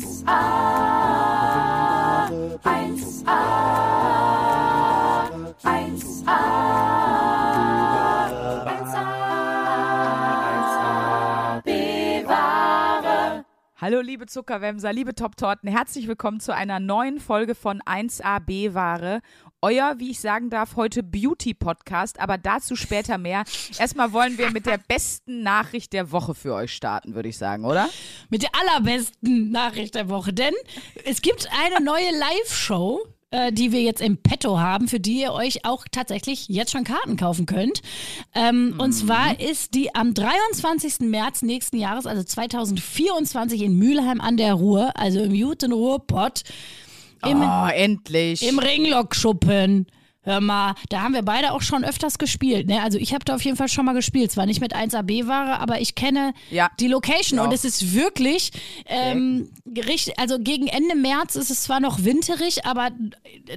1a, 1a, 1a, 1a, bewahre. Hallo liebe Zuckerwämser, liebe Top-Torten, herzlich willkommen zu einer neuen Folge von 1AB Ware. Euer, wie ich sagen darf, heute Beauty-Podcast, aber dazu später mehr. Erstmal wollen wir mit der besten Nachricht der Woche für euch starten, würde ich sagen, oder? mit der allerbesten Nachricht der Woche. Denn es gibt eine neue Live-Show, äh, die wir jetzt im Petto haben, für die ihr euch auch tatsächlich jetzt schon Karten kaufen könnt. Ähm, Und zwar ist die am 23. März nächsten Jahres, also 2024 in Mülheim an der Ruhr, also im guten Ruhrpott, im, Oh, endlich. im Ringlockschuppen. Hör mal, da haben wir beide auch schon öfters gespielt. Ne? Also ich habe da auf jeden Fall schon mal gespielt. Zwar nicht mit 1AB-Ware, aber ich kenne Ja. die Location Ja. und es ist wirklich, ähm, richtig, also gegen Ende März ist es zwar noch winterig, aber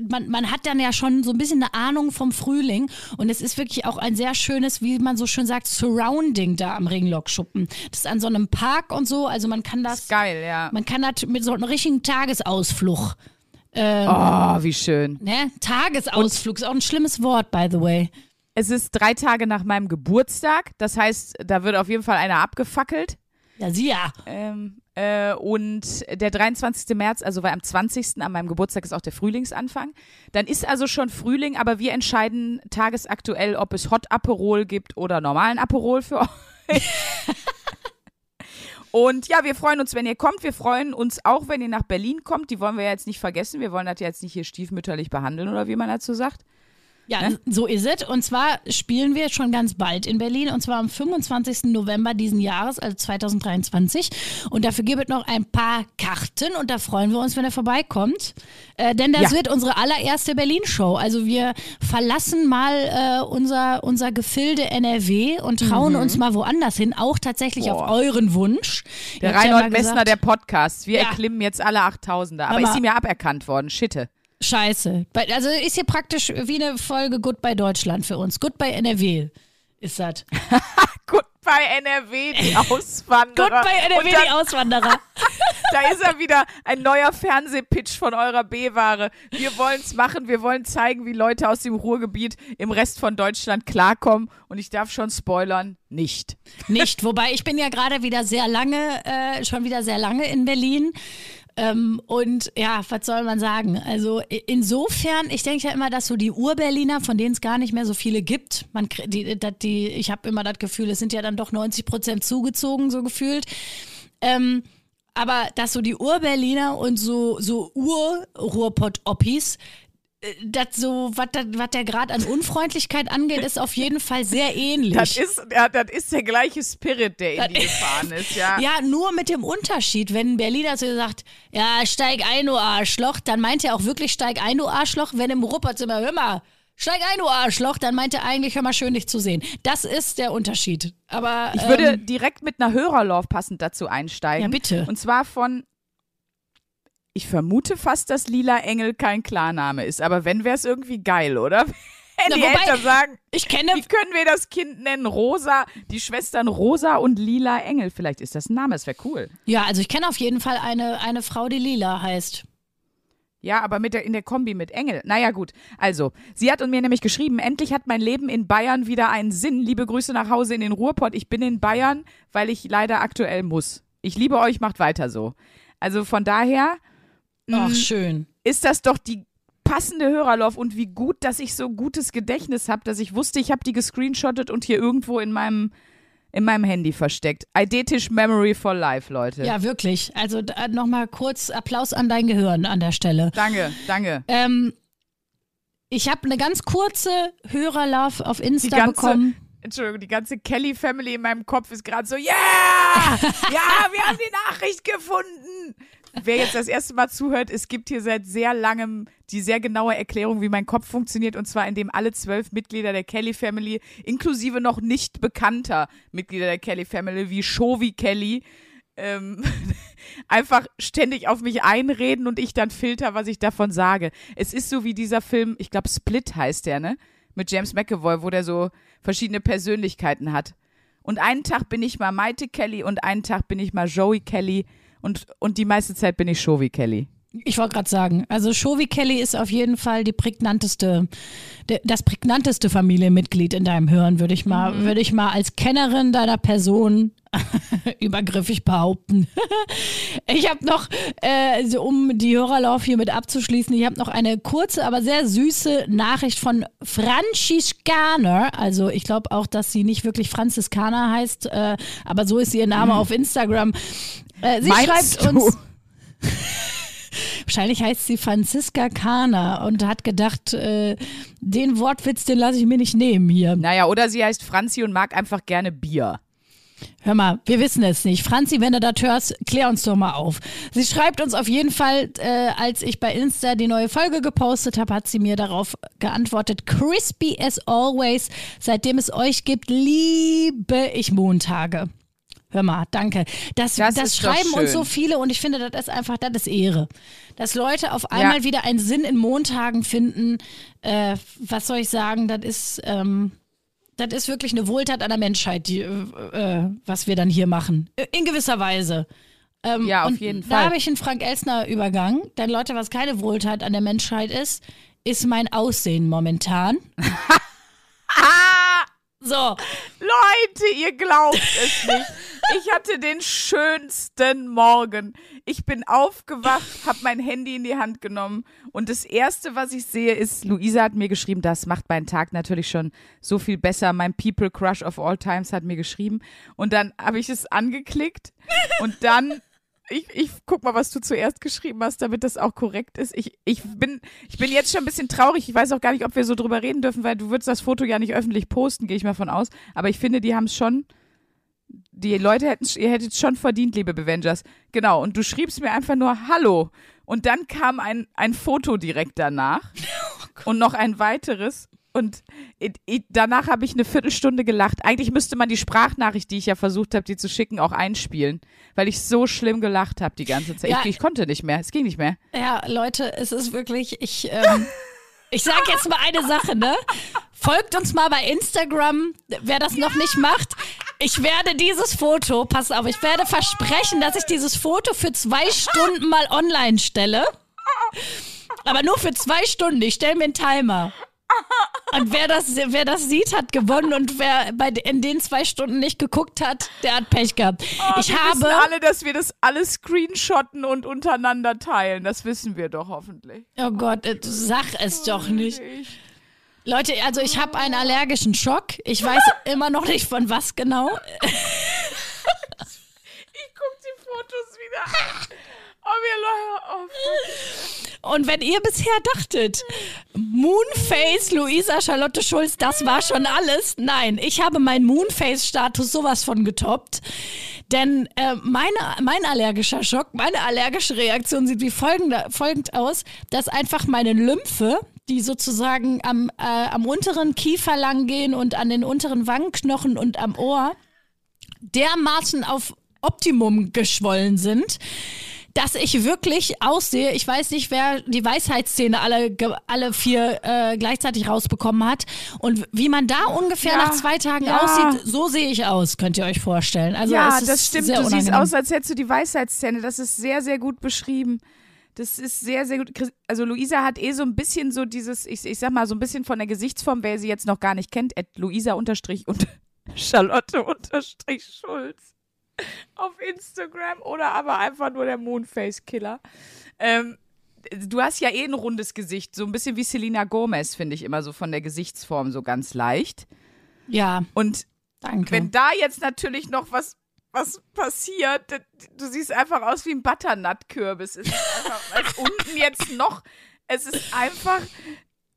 man, man hat dann ja schon so ein bisschen eine Ahnung vom Frühling und es ist wirklich auch ein sehr schönes, wie man so schön sagt, Surrounding da am Ringlockschuppen. Das ist an so einem Park und so, also man kann das, Geil, ja. man kann das mit so einem richtigen Tagesausflug Oh, wie schön. Ne? Tagesausflug ist auch ein schlimmes Wort, by the way. Es ist drei Tage nach meinem Geburtstag, das heißt, da wird auf jeden Fall einer abgefackelt. Ja, sie ja. Ähm, äh, und der 23. März, also weil am 20. an meinem Geburtstag ist auch der Frühlingsanfang. Dann ist also schon Frühling, aber wir entscheiden tagesaktuell, ob es Hot Aperol gibt oder normalen Aperol für euch. Und ja, wir freuen uns, wenn ihr kommt. Wir freuen uns auch, wenn ihr nach Berlin kommt. Die wollen wir jetzt nicht vergessen. Wir wollen das jetzt nicht hier stiefmütterlich behandeln oder wie man dazu sagt. Ja, Ne? so ist es. Und zwar spielen wir schon ganz bald in Berlin und zwar am 25. November diesen Jahres, also 2023. Und dafür gibt es noch ein paar Karten und da freuen wir uns, wenn er vorbeikommt. Äh, denn das Ja. wird unsere allererste Berlin-Show. Also wir verlassen mal äh, unser, unser Gefilde NRW und trauen uns mal woanders hin, auch tatsächlich auf Mhm. Boah. euren Wunsch. Der ja Reinhold mal Messner der Podcast. Wir Ja. erklimmen jetzt alle 8000er. Aber Hammer. ist ihm ja aberkannt worden. Schitte. Scheiße. Also ist hier praktisch wie eine Folge Goodbye Deutschland für uns. Goodbye NRW ist das. Goodbye NRW, die Auswanderer. Goodbye NRW, dann, die Auswanderer. Da ist er wieder, ein neuer Fernsehpitch von eurer B-Ware. Wir wollen es machen, wir wollen zeigen, wie Leute aus dem Ruhrgebiet im Rest von Deutschland klarkommen. Und ich darf schon spoilern, nicht. Nicht. Wobei ich bin ja gerade wieder sehr lange, äh, schon wieder sehr lange in Berlin. Ähm, und ja, was soll man sagen? Also insofern, ich denke ja immer, dass so die Ur-Berliner, von denen es gar nicht mehr so viele gibt, man, die, dat, die, ich habe immer das Gefühl, es sind ja dann doch 90 Prozent zugezogen, so gefühlt. Ähm, aber dass so die Ur-Berliner und so, so Ur-Ruhrpott-Oppis, äh, das so, was der Grad an Unfreundlichkeit angeht, ist auf jeden Fall sehr ähnlich. Das ist, ja, das ist der gleiche Spirit, der in die gefahren ist, ja. Ja, nur mit dem Unterschied, wenn ein Berliner zu dir sagt, ja, steig ein, du Arschloch, dann meint er auch wirklich, steig ein, du Arschloch. Wenn im Rupperzimmer, hör mal, steig ein, du Arschloch, dann meint er eigentlich, hör mal, schön dich zu sehen. Das ist der Unterschied. Aber Ich würde ähm, direkt mit einer Hörerlauf passend dazu einsteigen. Ja, bitte. Und zwar von, ich vermute fast, dass Lila Engel kein Klarname ist. Aber wenn, wäre es irgendwie geil, oder? Wenn Na, die Eltern sagen, ich kenne, wie können wir das Kind nennen? Rosa, die Schwestern Rosa und Lila Engel. Vielleicht ist das ein Name, das wäre cool. ja, also ich kenne auf jeden Fall eine, eine Frau, die Lila heißt. Ja, aber mit der, in der Kombi mit Engel. Naja, gut. Also, sie hat mir nämlich geschrieben, endlich hat mein Leben in Bayern wieder einen Sinn. Liebe Grüße nach Hause in den Ruhrpott. Ich bin in Bayern, weil ich leider aktuell muss. Ich liebe euch, macht weiter so. Also von daher Ach, Mhm. schön. ist das doch die passende Hörerlauf und wie gut, dass ich so gutes Gedächtnis habe, dass ich wusste, ich habe die gescreenshottet und hier irgendwo in meinem in meinem Handy versteckt. Eidetisch Memory for Life, Leute. Ja, wirklich. Also nochmal kurz Applaus an dein Gehirn an der Stelle. Danke, danke. Ähm, ich habe eine ganz kurze Hörerlauf auf Insta ganze- bekommen. Entschuldigung, die ganze Kelly-Family in meinem Kopf ist gerade so, yeah! Ja, wir haben die Nachricht gefunden! Wer jetzt das erste Mal zuhört, es gibt hier seit sehr langem die sehr genaue Erklärung, wie mein Kopf funktioniert, und zwar indem alle zwölf Mitglieder der Kelly Family, inklusive noch nicht bekannter Mitglieder der Kelly Family, wie Shovi Kelly, ähm, einfach ständig auf mich einreden und ich dann filter, was ich davon sage. Es ist so wie dieser Film, ich glaube Split heißt der, ne? Mit James McAvoy, wo der so verschiedene Persönlichkeiten hat. Und einen Tag bin ich mal Maite Kelly und einen Tag bin ich mal Joey Kelly Und, und die meiste Zeit bin ich Show wie Kelly. Ich wollte gerade sagen, also Shovi Kelly ist auf jeden Fall die prägnanteste, das prägnanteste Familienmitglied in deinem Hören, würde ich mal, würde ich mal als Kennerin deiner Person übergriffig behaupten. ich habe noch, äh, so, um die Hörerlauf hier mit abzuschließen, ich habe noch eine kurze, aber sehr süße Nachricht von Franziskaner. Also ich glaube auch, dass sie nicht wirklich Franziskaner heißt, äh, aber so ist ihr Name auf Instagram. Äh, sie Meinst schreibt du? uns. Wahrscheinlich heißt sie Franziska Kana und hat gedacht, äh, den Wortwitz, den lasse ich mir nicht nehmen hier. Naja, oder sie heißt Franzi und mag einfach gerne Bier. Hör mal, wir wissen es nicht. Franzi, wenn du das hörst, klär uns doch mal auf. Sie schreibt uns auf jeden Fall, äh, als ich bei Insta die neue Folge gepostet habe, hat sie mir darauf geantwortet, crispy as always. Seitdem es euch gibt, liebe ich Montage. Hör mal, danke. Das, Das das, schreiben uns so viele und ich finde, das ist einfach, das ist Ehre. Dass Leute auf einmal wieder einen Sinn in Montagen finden, äh, was soll ich sagen, das ist, ähm, das ist wirklich eine Wohltat an der Menschheit, die, äh, äh, was wir dann hier machen. In gewisser Weise. Ähm, Ja, auf und jeden Da Fall. habe ich einen Frank Elsner Übergang. Denn Leute, was keine Wohltat an der Menschheit ist, ist mein Aussehen momentan. so, Leute, ihr glaubt es nicht. Ich hatte den schönsten Morgen. Ich bin aufgewacht, habe mein Handy in die Hand genommen und das erste, was ich sehe, ist, Luisa hat mir geschrieben, das macht meinen Tag natürlich schon so viel besser. Mein People Crush of All Times hat mir geschrieben und dann habe ich es angeklickt und dann ich, ich guck mal, was du zuerst geschrieben hast, damit das auch korrekt ist. Ich, ich, bin, ich bin jetzt schon ein bisschen traurig. Ich weiß auch gar nicht, ob wir so drüber reden dürfen, weil du würdest das Foto ja nicht öffentlich posten, gehe ich mal von aus. Aber ich finde, die haben es schon. Die Leute hätten, ihr hättet es schon verdient, liebe Bevengers. Genau. Und du schriebst mir einfach nur Hallo. Und dann kam ein, ein Foto direkt danach. und noch ein weiteres. Und i- i- danach habe ich eine Viertelstunde gelacht. Eigentlich müsste man die Sprachnachricht, die ich ja versucht habe, dir zu schicken, auch einspielen, weil ich so schlimm gelacht habe die ganze Zeit. Ja. Ich, ich konnte nicht mehr. Es ging nicht mehr. ja, Leute, es ist wirklich, ich, ähm, ich sag jetzt mal eine Sache, ne? Folgt uns mal bei Instagram, wer das noch nicht macht. Ich werde dieses Foto, pass auf, ich werde versprechen, dass ich dieses Foto für zwei Stunden mal online stelle. Aber nur für zwei Stunden. Ich stelle mir einen Timer. Und wer das, wer das sieht, hat gewonnen. Und wer bei, in den zwei Stunden nicht geguckt hat, der hat Pech gehabt. ich Oh, wir habe. wissen alle, dass wir das alles screenshotten und untereinander teilen. Das wissen wir doch hoffentlich. Oh Gott, äh, sag es doch nicht. Leute, also ich habe einen allergischen Schock. Ich weiß immer noch nicht von was genau. Ich guck die Fotos wieder an. Oh. Und wenn ihr bisher dachtet, Moonface Luisa Charlotte Schulz, das war schon alles. Nein, ich habe meinen Moonface-Status sowas von getoppt. Denn äh, meine, mein allergischer Schock, meine allergische Reaktion sieht wie folgende, folgend aus, dass einfach meine Lymphe, die sozusagen am, äh, am unteren Kiefer lang gehen und an den unteren Wangenknochen und am Ohr, dermaßen auf Optimum geschwollen sind, dass ich wirklich aussehe. Ich weiß nicht, wer die Weisheitszähne alle, alle vier äh, gleichzeitig rausbekommen hat. Und wie man da ungefähr Ja, nach zwei Tagen ja. aussieht, so sehe ich aus, könnt ihr euch vorstellen. Also ja, es ist das stimmt. Sehr Du siehst unangenehm. aus, als hättest du die Weisheitszähne. Das ist sehr, sehr gut beschrieben. Das ist sehr, sehr gut. Also Luisa hat eh so ein bisschen so dieses, ich, ich sag mal, so ein bisschen von der Gesichtsform, wer sie jetzt noch gar nicht kennt, at Luisa unterstrich und Charlotte unterstrich Schulz auf Instagram oder aber einfach nur der Moonface Killer. Ähm, du hast ja eh ein rundes Gesicht, so ein bisschen wie Selena Gomez, finde ich immer so von der Gesichtsform so ganz leicht. Ja, Und danke. wenn da jetzt natürlich noch was, was passiert, du siehst einfach aus wie ein Butternut-Kürbis. Es ist es unten jetzt noch, es ist einfach,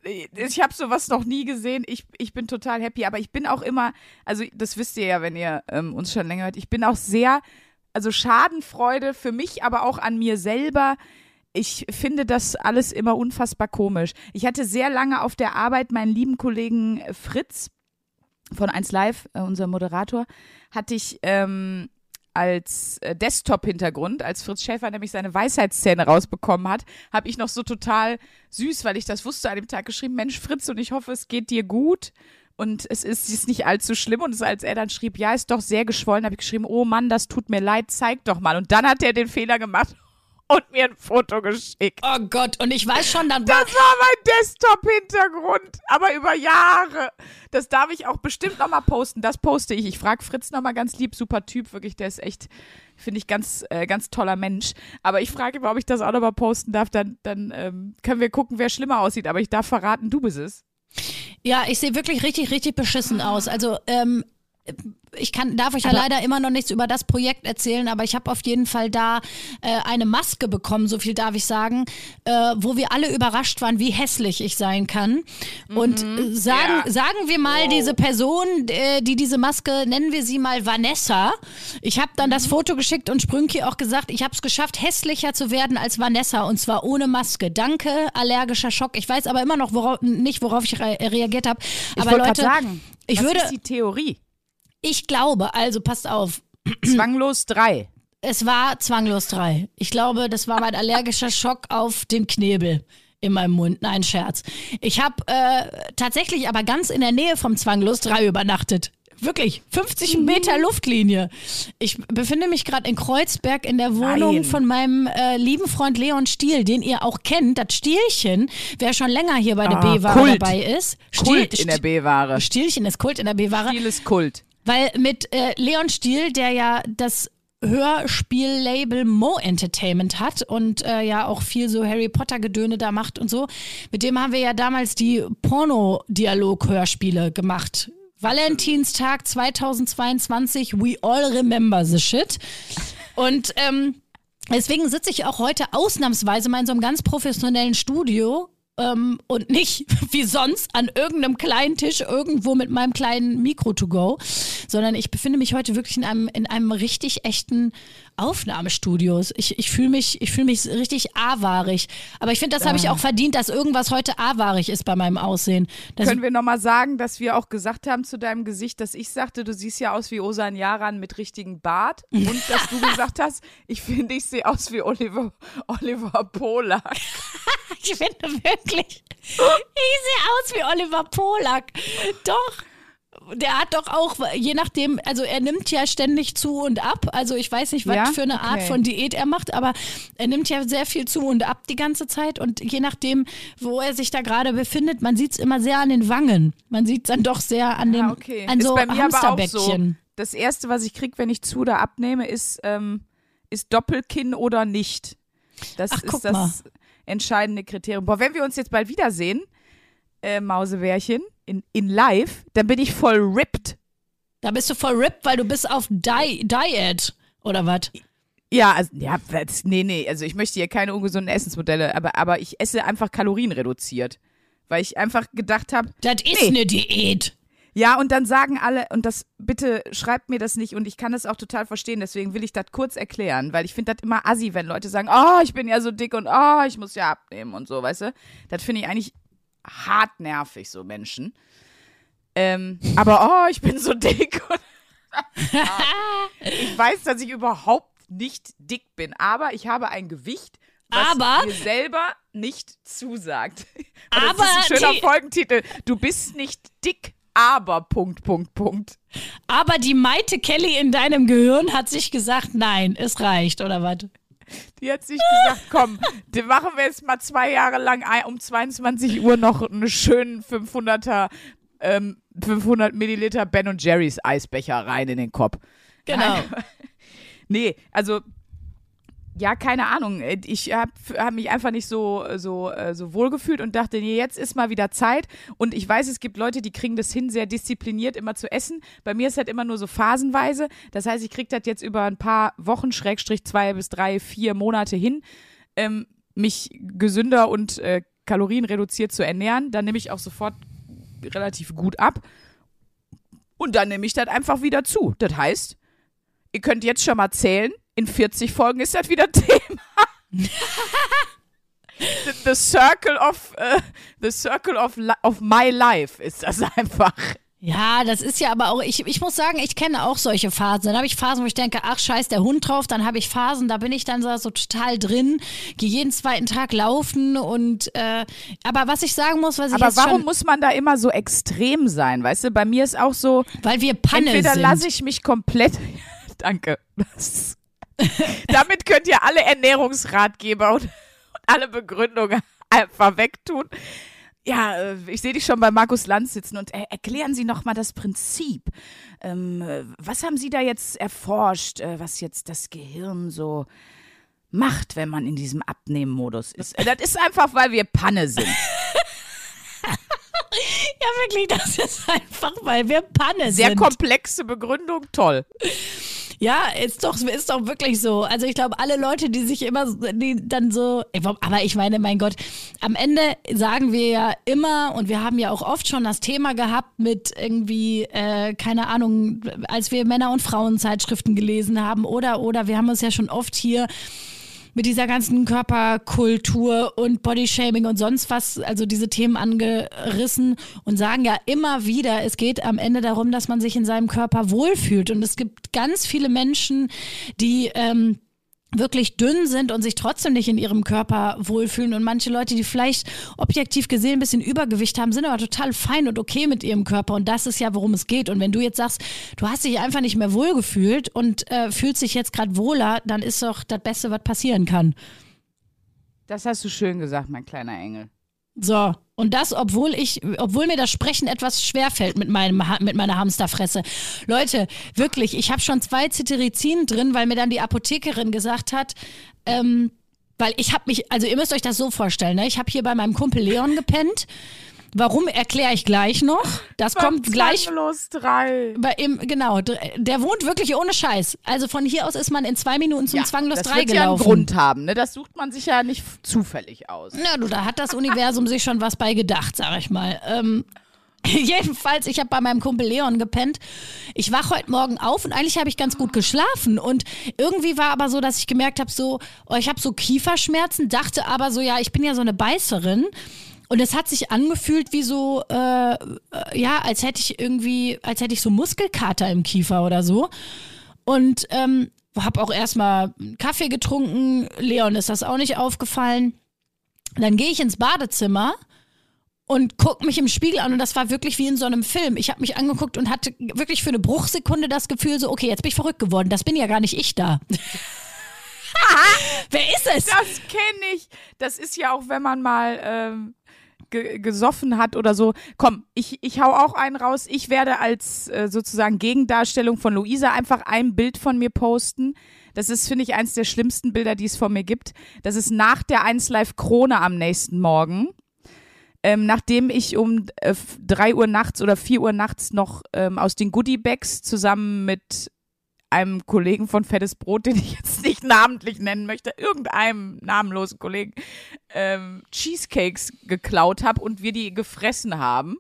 ich habe sowas noch nie gesehen. Ich, ich bin total happy, aber ich bin auch immer, also das wisst ihr ja, wenn ihr ähm, uns schon länger hört, ich bin auch sehr, also Schadenfreude für mich, aber auch an mir selber. Ich finde das alles immer unfassbar komisch. Ich hatte sehr lange auf der Arbeit meinen lieben Kollegen Fritz, von 1 Live, äh, unser Moderator, hatte ich ähm, als äh, Desktop-Hintergrund, als Fritz Schäfer nämlich seine Weisheitszähne rausbekommen hat, habe ich noch so total süß, weil ich das wusste, an dem Tag geschrieben, Mensch Fritz und ich hoffe, es geht dir gut. und es ist, es ist nicht allzu schlimm. Und als er dann schrieb, ja, ist doch sehr geschwollen, habe ich geschrieben, oh Mann, das tut mir leid, zeig doch mal. Und dann hat er den Fehler gemacht und mir ein Foto geschickt. Oh Gott, und ich weiß schon, dann war. Das war mein Desktop-Hintergrund, aber über Jahre. Das darf ich auch bestimmt nochmal posten. Das poste ich. Ich frage Fritz nochmal ganz lieb, super Typ, wirklich, der ist echt, finde ich, ganz, äh, ganz toller Mensch. Aber ich frage immer, ob ich das auch nochmal posten darf, dann, dann ähm, können wir gucken, wer schlimmer aussieht. Aber ich darf verraten, du bist es. Ja, ich sehe wirklich richtig, richtig beschissen aus. Also, ähm, ich kann, darf euch ja Aber- leider immer noch nichts über das Projekt erzählen, aber ich habe auf jeden Fall da äh, eine Maske bekommen, so viel darf ich sagen, äh, wo wir alle überrascht waren, wie hässlich ich sein kann. Und äh, sagen, Ja. sagen wir mal, diese Person, äh, die diese Maske, nennen wir sie mal Vanessa. Ich habe dann das Foto geschickt und Sprünki auch gesagt, ich habe es geschafft, hässlicher zu werden als Vanessa und zwar ohne Maske. Danke, allergischer Schock. Ich weiß aber immer noch worauf, nicht, worauf ich re reagiert habe. Aber Leute, sagen, ich würde- ist die Theorie? Ich glaube, also passt auf. Zwanglos drei. Es war zwanglos drei. Ich glaube, das war mein allergischer Schock auf den Knebel in meinem Mund. Nein, Scherz. Ich habe äh, tatsächlich aber ganz in der Nähe vom Zwanglos drei übernachtet. Wirklich, 50 Meter Luftlinie. Ich befinde mich gerade in Kreuzberg in der Wohnung Nein. von meinem äh, lieben Freund Leon Stiel, den ihr auch kennt. Das Stielchen, wer schon länger hier bei der Ah, B-Ware Kult. dabei ist. Kult Stiel- in der B-Ware. Stielchen ist Kult in der B-Ware. Stil ist Kult. Weil mit äh, Leon Stiel, der ja das Hörspiellabel Mo Entertainment hat und äh, ja auch viel so Harry Potter Gedöne da macht und so, mit dem haben wir ja damals die Porno-Dialog-Hörspiele gemacht. Valentinstag 2022, we all remember the shit. Und ähm, deswegen sitze ich auch heute ausnahmsweise mal in so einem ganz professionellen Studio ähm, und nicht wie sonst an irgendeinem kleinen Tisch irgendwo mit meinem kleinen Mikro to go, sondern ich befinde mich heute wirklich in einem, in einem richtig echten Aufnahmestudio. Ich, ich fühle mich, ich fühle mich richtig awaarig. Aber ich finde, das habe ich auch verdient, dass irgendwas heute awaarig ist bei meinem Aussehen. Das, Können wir nochmal sagen, dass wir auch gesagt haben zu deinem Gesicht, dass ich sagte, du siehst ja aus wie Osan Yaran mit richtigem Bart und dass du gesagt hast, ich finde, ich sehe aus wie Oliver, Oliver Polak. ich finde wirklich, ich sehe aus wie Oliver Polak. Doch. Der hat doch auch, je nachdem, also er nimmt ja ständig zu und ab. Also ich weiß nicht, was Ja? für eine Art Okay. von Diät er macht, aber er nimmt ja sehr viel zu und ab die ganze Zeit. Und je nachdem, wo er sich da gerade befindet, man sieht es immer sehr an den Wangen. Man sieht es dann doch sehr an den Ah, okay. an so auch so. Hamsterbäckchen. Das erste, was ich kriege, wenn ich zu oder abnehme, ist, ähm, ist Doppelkinn oder nicht. Das Ach, ist das entscheidende Kriterium. Boah, wenn wir uns jetzt bald wiedersehen, äh, Mausebärchen, in, in live, dann bin ich voll ripped. Da bist du voll ripped, weil du bist auf Di Diet oder was? Ja, also, ja, das, nee, nee, also ich möchte hier keine ungesunden Essensmodelle, aber, aber ich esse einfach kalorienreduziert. Weil ich einfach gedacht habe, Das ist Nee. eine Diät. Ja, und dann sagen alle, und das, bitte schreibt mir das nicht, und ich kann das auch total verstehen, deswegen will ich das kurz erklären, weil ich finde das immer assi, wenn Leute sagen, oh, ich bin ja so dick und oh, ich muss ja abnehmen und so, weißt du? Das finde ich eigentlich hart nervig, so Menschen. Ähm, aber oh, ich bin so dick. Ich weiß, dass ich überhaupt nicht dick bin, aber ich habe ein Gewicht, was Aber- mir selber nicht zusagt. Und das Aber ist ein schöner die- Folgentitel. Du bist nicht dick, aber Punkt, Punkt, Punkt. Aber die Maite Kelly in deinem Gehirn hat sich gesagt, nein, es reicht, oder was? Die hat sich gesagt, komm, machen wir jetzt mal zwei Jahre lang um 22 Uhr noch einen schönen 500er, ähm, 500 Milliliter Ben und Jerry's Eisbecher rein in den Kopf. Genau. Nee, also ja, keine Ahnung. Äh, Ich habe hab mich einfach nicht so, so, äh, so wohl gefühlt und dachte, nee, jetzt ist mal wieder Zeit. Und ich weiß, es gibt Leute, die kriegen das hin, sehr diszipliniert immer zu essen. Bei mir ist halt immer nur so phasenweise. Das heißt, ich kriege das jetzt über ein paar Wochen, Schrägstrich zwei bis drei, vier Monate hin, ähm, mich gesünder und äh, kalorienreduziert zu ernähren. Dann nehme ich auch sofort relativ gut ab. Und dann nehme ich das einfach wieder zu. Das heißt, ihr könnt jetzt schon mal zählen. In 40 Folgen ist das wieder Thema. the, the circle of uh, the circle of of my life ist das einfach. Ja, das ist ja aber auch, ich, ich muss sagen, ich kenne auch solche Phasen. Dann habe ich Phasen, wo ich denke, ach scheiß der Hund drauf. Dann habe ich Phasen, da bin ich dann so, so total drin, gehe jeden zweiten Tag laufen und äh, aber was ich sagen muss, was ich Aber warum schon, muss man da immer so extrem sein? Weißt du, bei mir ist auch so, weil wir Panne entweder sind. lasse ich mich komplett. Danke. Das, damit könnt ihr alle Ernährungsratgeber und, und alle Begründungen einfach wegtun. Ja, äh, ich sehe dich schon bei Markus Lanz sitzen und er, erklären Sie noch mal das Prinzip. Ähm, äh, was haben Sie da jetzt erforscht, äh, was jetzt das Gehirn so macht, wenn man in diesem Abnehmmodus ist? Äh, Das ist einfach, weil wir Panne sind. ja, wirklich, das ist einfach, weil wir Panne Sehr sind. komplexe Begründung, toll. Ja, ist doch, ist doch wirklich so. Also ich glaube, alle Leute, die sich immer, die dann so, aber ich meine, mein Gott, am Ende sagen wir ja immer und wir haben ja auch oft schon das Thema gehabt mit irgendwie, äh, keine Ahnung, als wir Männer- und Frauenzeitschriften gelesen haben oder, oder wir haben uns ja schon oft hier mit dieser ganzen Körperkultur und Bodyshaming und sonst was, also diese Themen angerissen und sagen ja immer wieder, es geht am Ende darum, dass man sich in seinem Körper wohlfühlt. Und es gibt ganz viele Menschen, die ähm, wirklich dünn sind und sich trotzdem nicht in ihrem Körper wohlfühlen. Und manche Leute, die vielleicht objektiv gesehen ein bisschen Übergewicht haben, sind aber total fein und okay mit ihrem Körper. Und das ist ja, worum es geht. Und wenn du jetzt sagst, du hast dich einfach nicht mehr wohlgefühlt und äh, fühlst dich jetzt gerade wohler, dann ist doch das Beste, was passieren kann. Das hast du schön gesagt, mein kleiner Engel. So, und das, obwohl ich, obwohl mir das Sprechen etwas schwerfällt mit, meinem, mit meiner Hamsterfresse. Leute, wirklich, ich habe schon zwei Cetirizin drin, weil mir dann die Apothekerin gesagt hat, ähm, weil ich habe mich, also ihr müsst euch das so vorstellen, ne? ich habe hier bei meinem Kumpel Leon gepennt. Warum erkläre ich gleich noch? Das kommt gleich Zwanglos drei. bei ihm, genau, der wohnt wirklich ohne Scheiß. Also von hier aus ist man in zwei Minuten zum Zwanglos das 3 wird ja einen gelaufen. Grund haben, ne? Das sucht man sich ja nicht zufällig aus. Na du, da hat das Universum sich schon was bei gedacht, sag ich mal. Ähm, jedenfalls, ich habe bei meinem Kumpel Leon gepennt. Ich wach heute Morgen auf und eigentlich habe ich ganz gut geschlafen. Und irgendwie war aber so, dass ich gemerkt habe, so, oh, ich habe so Kieferschmerzen, dachte aber so, ja, ich bin ja so eine Beißerin. Und es hat sich angefühlt wie so, äh, äh, ja, als hätte ich irgendwie, als hätte ich so Muskelkater im Kiefer oder so. Und ähm, habe auch erstmal einen Kaffee getrunken. Leon ist das auch nicht aufgefallen. Dann gehe ich ins Badezimmer und guck mich im Spiegel an und das war wirklich wie in so einem Film. Ich habe mich angeguckt und hatte wirklich für eine Bruchsekunde das Gefühl so, okay, jetzt bin ich verrückt geworden. Das bin ja gar nicht ich da. Wer ist es? Das kenne ich. Das ist ja auch, wenn man mal ähm, ge gesoffen hat oder so. Komm, ich, ich hau auch einen raus. Ich werde als äh, sozusagen Gegendarstellung von Luisa einfach ein Bild von mir posten. Das ist, finde ich, eins der schlimmsten Bilder, die es von mir gibt. Das ist nach der 1 Live Krone am nächsten Morgen. Ähm, nachdem ich um äh, 3 Uhr nachts oder 4 Uhr nachts noch ähm, aus den Goodie Bags zusammen mit einem Kollegen von Fettes Brot, den ich jetzt nicht namentlich nennen möchte, irgendeinem namenlosen Kollegen, ähm, Cheesecakes geklaut habe und wir die gefressen haben.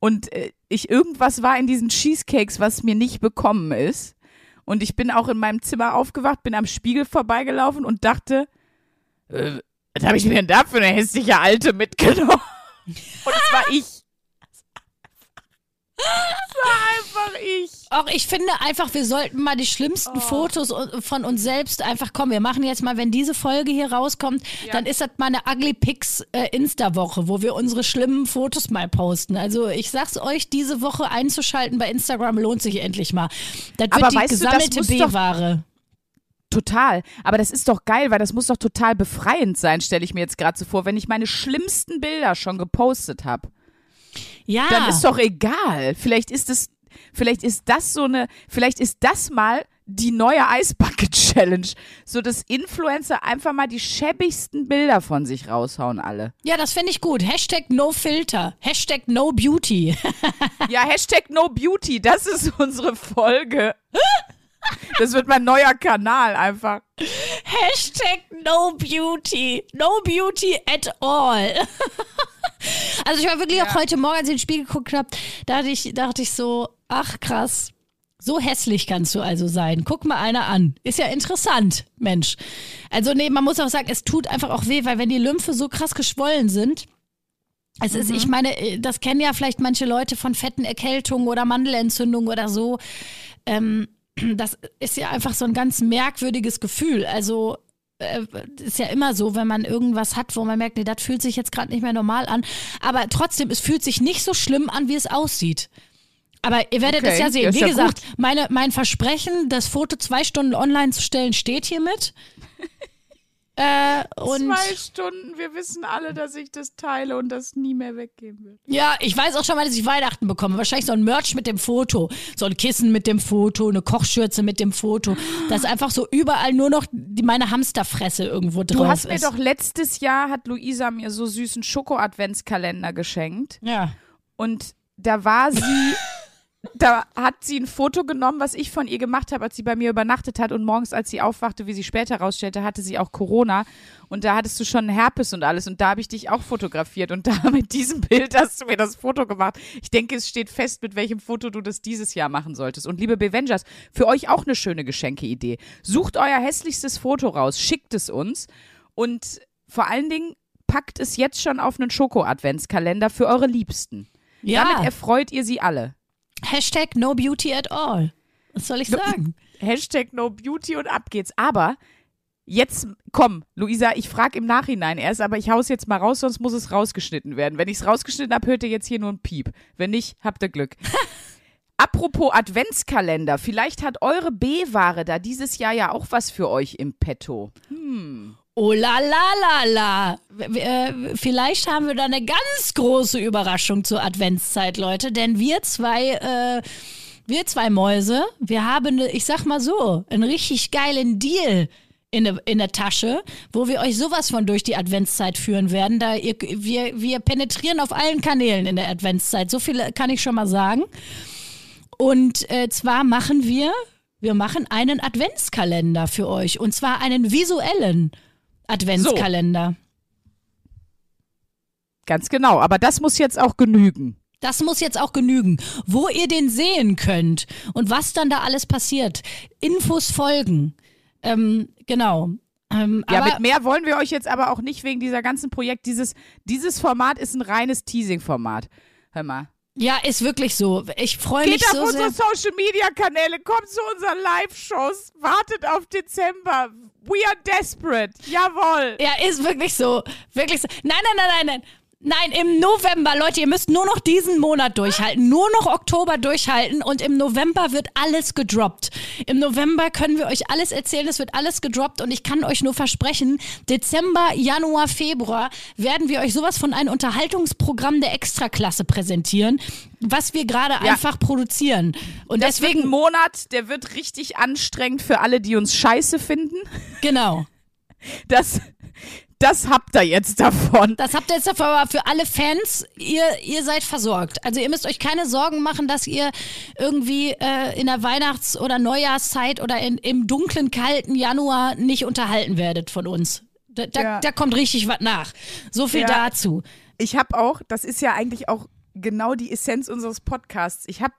Und äh, ich irgendwas war in diesen Cheesecakes, was mir nicht bekommen ist. Und ich bin auch in meinem Zimmer aufgewacht, bin am Spiegel vorbeigelaufen und dachte, äh, was habe ich mir denn da für eine hässliche Alte mitgenommen? Und es war ich. Es war einfach ich. Auch ich finde einfach, wir sollten mal die schlimmsten Fotos u- von uns selbst einfach kommen. Wir machen jetzt mal, wenn diese Folge hier rauskommt, dann ist das mal eine Ugly Pics äh, Insta-Woche, wo wir unsere schlimmen Fotos mal posten. Also ich sag's euch, diese Woche einzuschalten bei Instagram lohnt sich endlich mal. Das wird Aber die das gesammelte B-Ware. Total. Aber das ist doch geil, weil das muss doch total befreiend sein, stelle ich mir jetzt gerade so vor, wenn ich meine schlimmsten Bilder schon gepostet habe. Ja. Dann ist doch egal. Vielleicht ist es, vielleicht ist das so eine, vielleicht ist das mal die neue Eisbucket Challenge. So, dass Influencer einfach mal die schäbigsten Bilder von sich raushauen, alle. ja, das finde ich gut. Hashtag No Filter. Hashtag No Beauty. Ja, Hashtag No Beauty, das ist unsere Folge. Das wird mein neuer Kanal einfach. Hashtag no beauty. No beauty at all. Also ich war wirklich auch heute Morgen, als ich in den Spiegel geguckt habe, dachte ich, dachte ich so, ach krass, so hässlich kannst du also sein. Guck mal einer an. Ist ja interessant, Mensch. Also nee, man muss auch sagen, es tut einfach auch weh, weil wenn die Lymphe so krass geschwollen sind, Es ist, Mhm. ich meine, äh, das kennen ja vielleicht manche Leute von fetten Erkältungen oder Mandelentzündung oder so. Ähm, das ist ja einfach so ein ganz merkwürdiges Gefühl. Also äh, ist ja immer so, wenn man irgendwas hat, wo man merkt, nee, das fühlt sich jetzt gerade nicht mehr normal an. Aber trotzdem, es fühlt sich nicht so schlimm an, wie es aussieht. Aber ihr werdet Okay, es ja sehen. Wie ja gesagt, meine, mein Versprechen, das Foto zwei Stunden online zu stellen, steht hiermit. äh, und Zwei Stunden, wir wissen alle, dass ich das teile und das nie mehr weggehen wird. Ja, ich weiß auch schon mal, dass ich Weihnachten bekomme. Wahrscheinlich so ein Merch mit dem Foto. So ein Kissen mit dem Foto, eine Kochschürze mit dem Foto. Das einfach so überall nur noch die, meine Hamsterfresse irgendwo drauf Du hast mir ist. doch letztes Jahr, hat Luisa mir so süßen Schoko-Adventskalender geschenkt. Ja. Und da war sie, da hat sie ein Foto genommen, was ich von ihr gemacht habe, als sie bei mir übernachtet hat. Und morgens, als sie aufwachte, wie sie später rausstellte, hatte sie auch Corona. Und da hattest du schon Herpes und alles. Und da habe ich dich auch fotografiert. Und da mit diesem Bild hast du mir das Foto gemacht. Ich denke, es steht fest, mit welchem Foto du das dieses Jahr machen solltest. Und liebe Bevengers, für euch auch eine schöne Geschenkeidee. Sucht euer hässlichstes Foto raus, schickt es uns. Und vor allen Dingen packt es jetzt schon auf einen Schoko-Adventskalender für eure Liebsten. Ja. Damit erfreut ihr sie alle. Hashtag no beauty at all. Was soll ich sagen? Hashtag no beauty und ab geht's. Aber jetzt, komm, Luisa, ich frage im Nachhinein erst, aber ich hau's jetzt mal raus, sonst muss es rausgeschnitten werden. Wenn ich's rausgeschnitten habe, hört ihr jetzt hier nur ein Piep. Wenn nicht, habt ihr Glück. Apropos Adventskalender, vielleicht hat eure B-Ware da dieses Jahr ja auch was für euch im Petto. Oh la la la la. Äh, vielleicht haben wir da eine ganz große Überraschung zur Adventszeit, Leute. Denn wir zwei, äh, wir zwei Mäuse, wir haben, ich sag mal so, einen richtig geilen Deal in der, in der Tasche, wo wir euch sowas von durch die Adventszeit führen werden. Da ihr, wir, wir penetrieren auf allen Kanälen in der Adventszeit. So viel kann ich schon mal sagen. Und äh, zwar machen wir, wir machen einen Adventskalender für euch. Und zwar einen visuellen Adventskalender. Ganz genau, aber das muss jetzt auch genügen. Das muss jetzt auch genügen. Wo ihr den sehen könnt und was dann da alles passiert. Infos folgen. Ähm, genau. Ähm, Ja, mit mehr wollen wir euch jetzt aber auch nicht wegen dieser ganzen Projekt. Dieses, dieses Format ist ein reines Teasing-Format. Hör mal. ja, ist wirklich so. Ich freue mich Geht auf so unsere sehr. Social Media Kanäle, kommt zu unseren Live-Shows, wartet auf Dezember. We are desperate. Jawohl. Ja, ist wirklich so. Wirklich so. Nein, nein, nein, nein, nein. Nein, im November, Leute, ihr müsst nur noch diesen Monat durchhalten, nur noch Oktober durchhalten und im November wird alles gedroppt. Im November können wir euch alles erzählen, es wird alles gedroppt und ich kann euch nur versprechen, Dezember, Januar, Februar werden wir euch sowas von einem Unterhaltungsprogramm der Extraklasse präsentieren, was wir gerade Ja. einfach produzieren. Und Das deswegen, Monat, der wird richtig anstrengend für alle, die uns scheiße finden. genau. Das, das habt ihr jetzt davon. Das habt ihr jetzt dafür, aber für alle Fans, ihr, ihr seid versorgt. Also ihr müsst euch keine Sorgen machen, dass ihr irgendwie äh, in der Weihnachts- oder Neujahrszeit oder in, im dunklen, kalten Januar nicht unterhalten werdet von uns. Da, da, Ja. da kommt richtig was nach. So viel Ja. dazu. Ich habe auch, das ist ja eigentlich auch genau die Essenz unseres Podcasts. Ich habe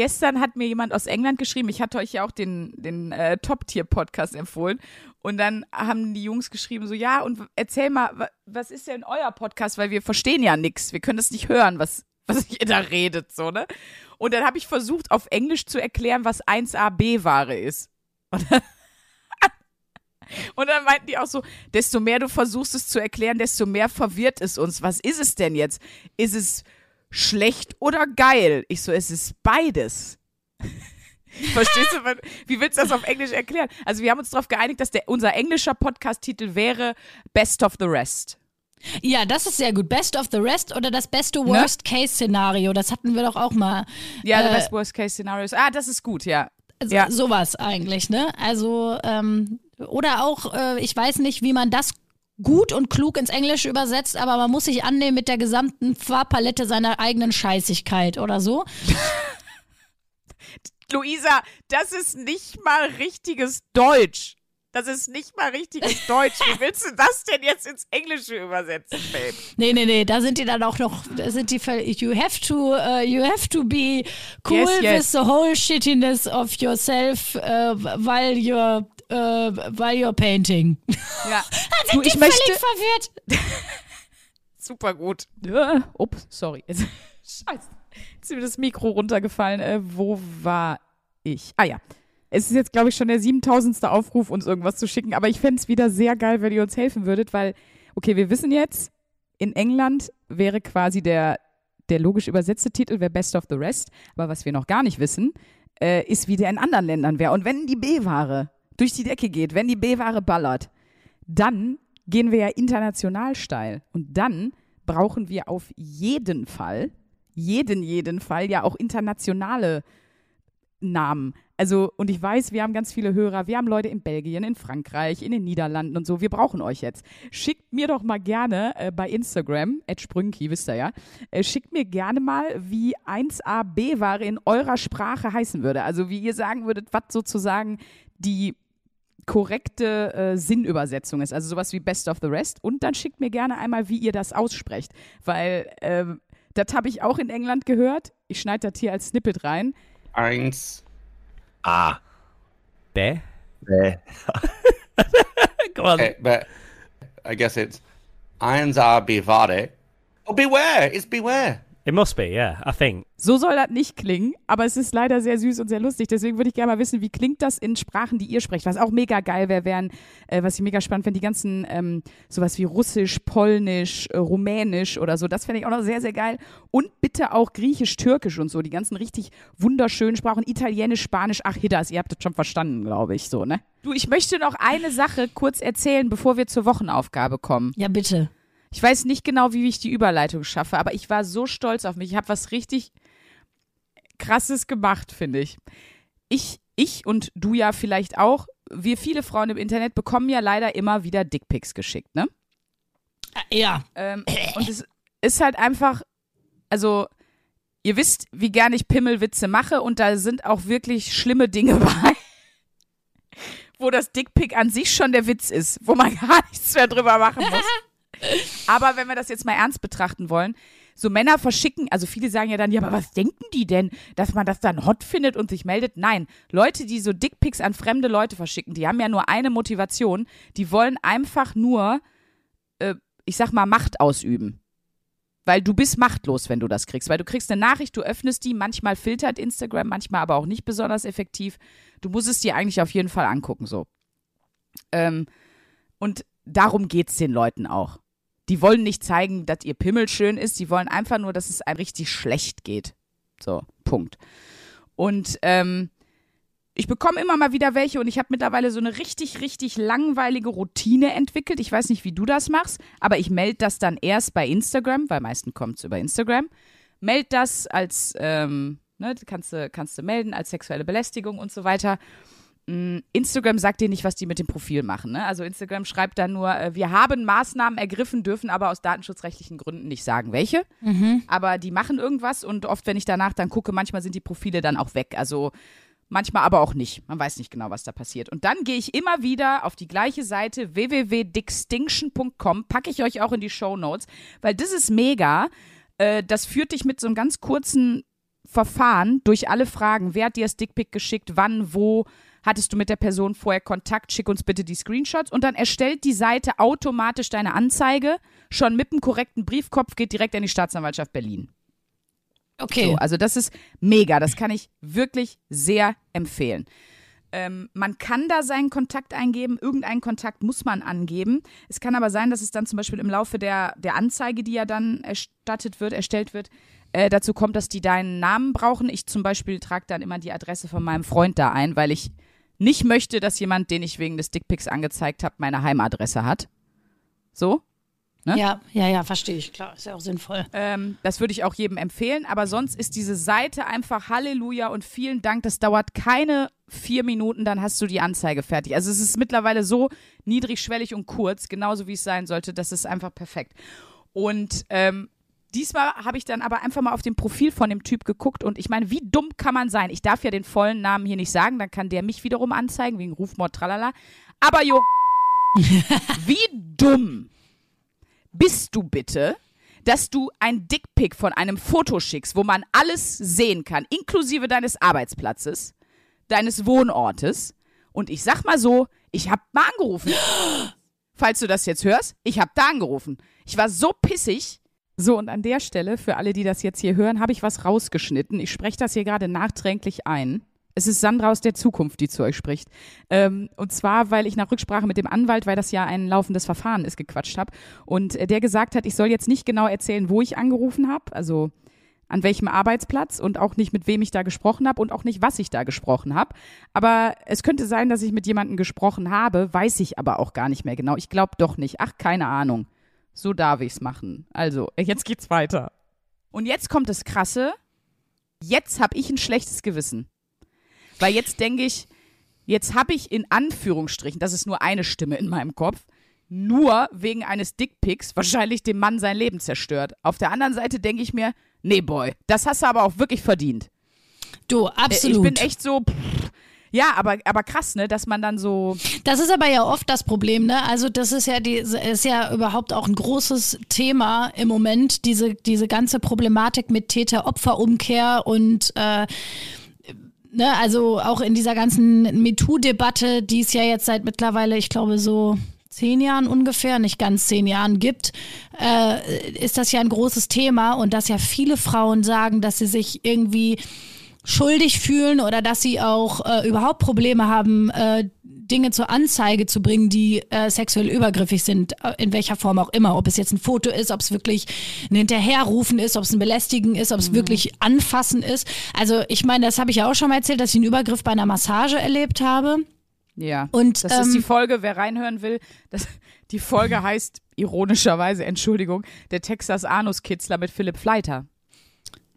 gestern hat mir jemand aus England geschrieben. Ich hatte euch ja auch den den äh, Top Tier Podcast empfohlen und dann haben die Jungs geschrieben so ja und erzähl mal, wa- was ist denn euer Podcast, weil wir verstehen ja nichts. Wir können es nicht hören, was was ihr da redet so, ne? Und dann habe ich versucht auf Englisch zu erklären, was 1A B Ware ist. Und dann und dann meinten die auch so, desto mehr du versuchst es zu erklären, desto mehr verwirrt es uns. Was ist es denn jetzt? Ist es schlecht oder geil? Ich so, es ist beides. Verstehst du? Wie willst du das auf Englisch erklären? Also wir haben uns darauf geeinigt, dass der, unser englischer Podcast-Titel wäre Best of the Rest. Ja, das ist sehr gut. Best of the Rest oder das beste Worst-Case-Szenario. Das hatten wir doch auch mal. Ja, the Äh, Best Worst Case Scenarios. Ah, das ist gut, ja. Also Ja. Sowas eigentlich, ne? Also, ähm, oder auch, äh, ich weiß nicht, wie man das gut und klug ins Englische übersetzt, aber man muss sich annehmen mit der gesamten Farbpalette seiner eigenen Scheißigkeit oder so. Luisa, das ist nicht mal richtiges Deutsch. Das ist nicht mal richtiges Deutsch. Wie willst du das denn jetzt ins Englische übersetzen, Babe? Nee, nee, nee, da sind die dann auch noch, da sind die, you have to, uh, you have to be cool Yes, yes. with the whole shittiness of yourself uh, while you're, uh, while you're painting. Ja. Sind Du, ich die möchte, völlig verwirrt. Super gut. Ja, ups, sorry. Scheiße. Jetzt ist mir das Mikro runtergefallen. Äh, wo war ich? Ah ja. Es ist jetzt, glaube ich, schon der 7000. Aufruf, uns irgendwas zu schicken. Aber ich fände es wieder sehr geil, wenn ihr uns helfen würdet, weil, okay, wir wissen jetzt, in England wäre quasi der, der logisch übersetzte Titel wäre Best of the Rest. Aber was wir noch gar nicht wissen, äh, ist, wie der in anderen Ländern wäre. Und wenn die B-Ware durch die Decke geht, wenn die B-Ware ballert, dann gehen wir ja international steil. Und dann brauchen wir auf jeden Fall, jeden, jeden Fall ja auch internationale Namen. Also, und ich weiß, wir haben ganz viele Hörer. Wir haben Leute in Belgien, in Frankreich, in den Niederlanden und so. Wir brauchen euch jetzt. Schickt mir doch mal gerne äh, bei Instagram, Sprünki, wisst ihr ja, äh, schickt mir gerne mal, wie 1AB-Ware in eurer Sprache heißen würde. Also, wie ihr sagen würdet, was sozusagen die korrekte äh, Sinnübersetzung ist. Also sowas wie Best of the Rest. Und dann schickt mir gerne einmal, wie ihr das aussprecht. Weil ähm, das habe ich auch in England gehört. Ich schneide das hier als Snippet rein. Eins. Ah. There? There. Go on. Okay, but I guess it's Eins a beware. Oh, beware! It's beware. It must be, yeah, I think. So soll das nicht klingen, aber es ist leider sehr süß und sehr lustig. Deswegen würde ich gerne mal wissen, wie klingt das in Sprachen, die ihr sprecht. Was auch mega geil wäre, wären, äh, was ich mega spannend finde, die ganzen, ähm, sowas wie Russisch, Polnisch, äh, Rumänisch oder so. Das fände ich auch noch sehr, sehr geil. Und bitte auch Griechisch, Türkisch und so. Die ganzen richtig wunderschönen Sprachen. Italienisch, Spanisch. Ach, Hiddas, ihr habt das schon verstanden, glaube ich, so, ne? Du, ich möchte noch eine Sache kurz erzählen, bevor wir zur Wochenaufgabe kommen. Ja, bitte. Ich weiß nicht genau, wie ich die Überleitung schaffe, aber ich war so stolz auf mich. Ich habe was richtig krasses gemacht, finde ich. Ich, ich und du ja vielleicht auch, wir viele Frauen im Internet bekommen ja leider immer wieder Dickpics geschickt, ne? Ja. Ähm, und es ist halt einfach, also ihr wisst, wie gern ich Pimmelwitze mache und da sind auch wirklich schlimme Dinge bei. Wo das Dickpic an sich schon der Witz ist, wo man gar nichts mehr drüber machen muss. Aber wenn wir das jetzt mal ernst betrachten wollen, so Männer verschicken, also viele sagen ja dann, ja, aber was denken die denn, dass man das dann hot findet und sich meldet? Nein, Leute, die so Dickpics an fremde Leute verschicken, die haben ja nur eine Motivation, die wollen einfach nur, äh, ich sag mal, Macht ausüben. Weil du bist machtlos, wenn du das kriegst. Weil du kriegst eine Nachricht, du öffnest die, manchmal filtert Instagram, manchmal aber auch nicht besonders effektiv. Du musst es dir eigentlich auf jeden Fall angucken, so. Ähm, und darum geht's den Leuten auch. Die wollen nicht zeigen, dass ihr Pimmel schön ist, die wollen einfach nur, dass es einem richtig schlecht geht. So, Punkt. Und ähm, ich bekomme immer mal wieder welche und ich habe mittlerweile so eine richtig, richtig langweilige Routine entwickelt. Ich weiß nicht, wie du das machst, aber ich melde das dann erst bei Instagram, weil meistens kommt es über Instagram. Meld das als, ähm, ne, kannst du, kannst du melden, als sexuelle Belästigung und so weiter. Mm, Instagram sagt dir nicht, was die mit dem Profil machen. Ne? Also Instagram schreibt dann nur, äh, wir haben Maßnahmen ergriffen, dürfen aber aus datenschutzrechtlichen Gründen nicht sagen, welche. Aber die machen irgendwas und oft, wenn ich danach dann gucke, manchmal sind die Profile dann auch weg. Also manchmal aber auch nicht. Man weiß nicht genau, was da passiert. Und dann gehe ich immer wieder auf die gleiche Seite www.dixtinction.com, packe ich euch auch in die Show Notes, weil das ist mega. Äh, das führt dich mit so einem ganz kurzen Verfahren durch alle Fragen. Wer hat dir das Dickpick geschickt? Wann? Wo? Hattest du mit der Person vorher Kontakt? Schick uns bitte die Screenshots. Und dann erstellt die Seite automatisch deine Anzeige. Schon mit dem korrekten Briefkopf geht direkt an die Staatsanwaltschaft Berlin. Okay. So, also das ist mega. Das kann ich wirklich sehr empfehlen. Ähm, man kann da seinen Kontakt eingeben, irgendeinen Kontakt muss man angeben. Es kann aber sein, dass es dann zum Beispiel im Laufe der, der Anzeige, die ja dann erstattet wird, erstellt wird, äh, dazu kommt, dass die deinen Namen brauchen. Ich zum Beispiel trage dann immer die Adresse von meinem Freund da ein, weil ich nicht möchte, dass jemand, den ich wegen des Dickpics angezeigt habe, meine Heimadresse hat. So? ne? Ja, ja, ja, verstehe ich. Klar, ist ja auch sinnvoll. Ähm, das würde ich auch jedem empfehlen. Aber sonst ist diese Seite einfach Halleluja und vielen Dank. Das dauert keine vier Minuten, dann hast du die Anzeige fertig. Also es ist mittlerweile so niedrigschwellig und kurz, genauso wie es sein sollte. Das ist einfach perfekt. Und ähm, diesmal habe ich dann aber einfach mal auf dem Profil von dem Typ geguckt und ich meine, wie dumm kann man sein? Ich darf ja den vollen Namen hier nicht sagen, dann kann der mich wiederum anzeigen wegen Rufmord, tralala. Aber Jo, wie dumm bist du bitte, dass du ein Dickpick von einem Foto schickst, wo man alles sehen kann, inklusive deines Arbeitsplatzes, deines Wohnortes. Und ich sag mal so, ich hab mal angerufen. falls du das jetzt hörst, ich habe da angerufen. Ich war so pissig. So, und an der Stelle, für alle, die das jetzt hier hören, habe ich was rausgeschnitten. Ich spreche das hier gerade nachträglich ein. Es ist Sandra aus der Zukunft, die zu euch spricht. Ähm, und zwar, weil ich nach Rücksprache mit dem Anwalt, weil das ja ein laufendes Verfahren ist, gequatscht habe. Und äh, der gesagt hat, ich soll jetzt nicht genau erzählen, wo ich angerufen habe, also an welchem Arbeitsplatz und auch nicht mit wem ich da gesprochen habe und auch nicht, was ich da gesprochen habe. Aber es könnte sein, dass ich mit jemandem gesprochen habe, weiß ich aber auch gar nicht mehr genau. Ich glaube doch nicht. Ach, keine Ahnung. So darf ich's machen. Also, jetzt geht's weiter. Und jetzt kommt das Krasse. Jetzt habe ich ein schlechtes Gewissen. Weil jetzt denke ich, jetzt habe ich in Anführungsstrichen, das ist nur eine Stimme in meinem Kopf, nur wegen eines Dickpics wahrscheinlich dem Mann sein Leben zerstört. Auf der anderen Seite denke ich mir, nee, Boy, das hast du aber auch wirklich verdient. Du, Äh, absolut. Ich bin echt so, pff, ja, aber, aber krass, ne, dass man dann so, Das ist aber ja oft das Problem, ne? Also das ist ja die ist ja überhaupt auch ein großes Thema im Moment diese diese ganze Problematik mit Täter-Opfer-Umkehr und äh, ne, also auch in dieser ganzen MeToo-Debatte, die es ja jetzt seit mittlerweile, ich glaube so zehn Jahren ungefähr, nicht ganz zehn Jahren gibt, äh, ist das ja ein großes Thema und dass ja viele Frauen sagen, dass sie sich irgendwie schuldig fühlen oder dass sie auch äh, überhaupt Probleme haben, äh, Dinge zur Anzeige zu bringen, die äh, sexuell übergriffig sind, äh, in welcher Form auch immer. Ob es jetzt ein Foto ist, ob es wirklich ein Hinterherrufen ist, ob es ein Belästigen ist, ob es wirklich Anfassen ist. Also ich meine, das habe ich ja auch schon mal erzählt, dass ich einen Übergriff bei einer Massage erlebt habe. ja. Und, das ist die ähm, Folge, wer reinhören will, das, die Folge heißt, ironischerweise, Entschuldigung, der Texas Anus-Kitzler mit Philipp Fleiter.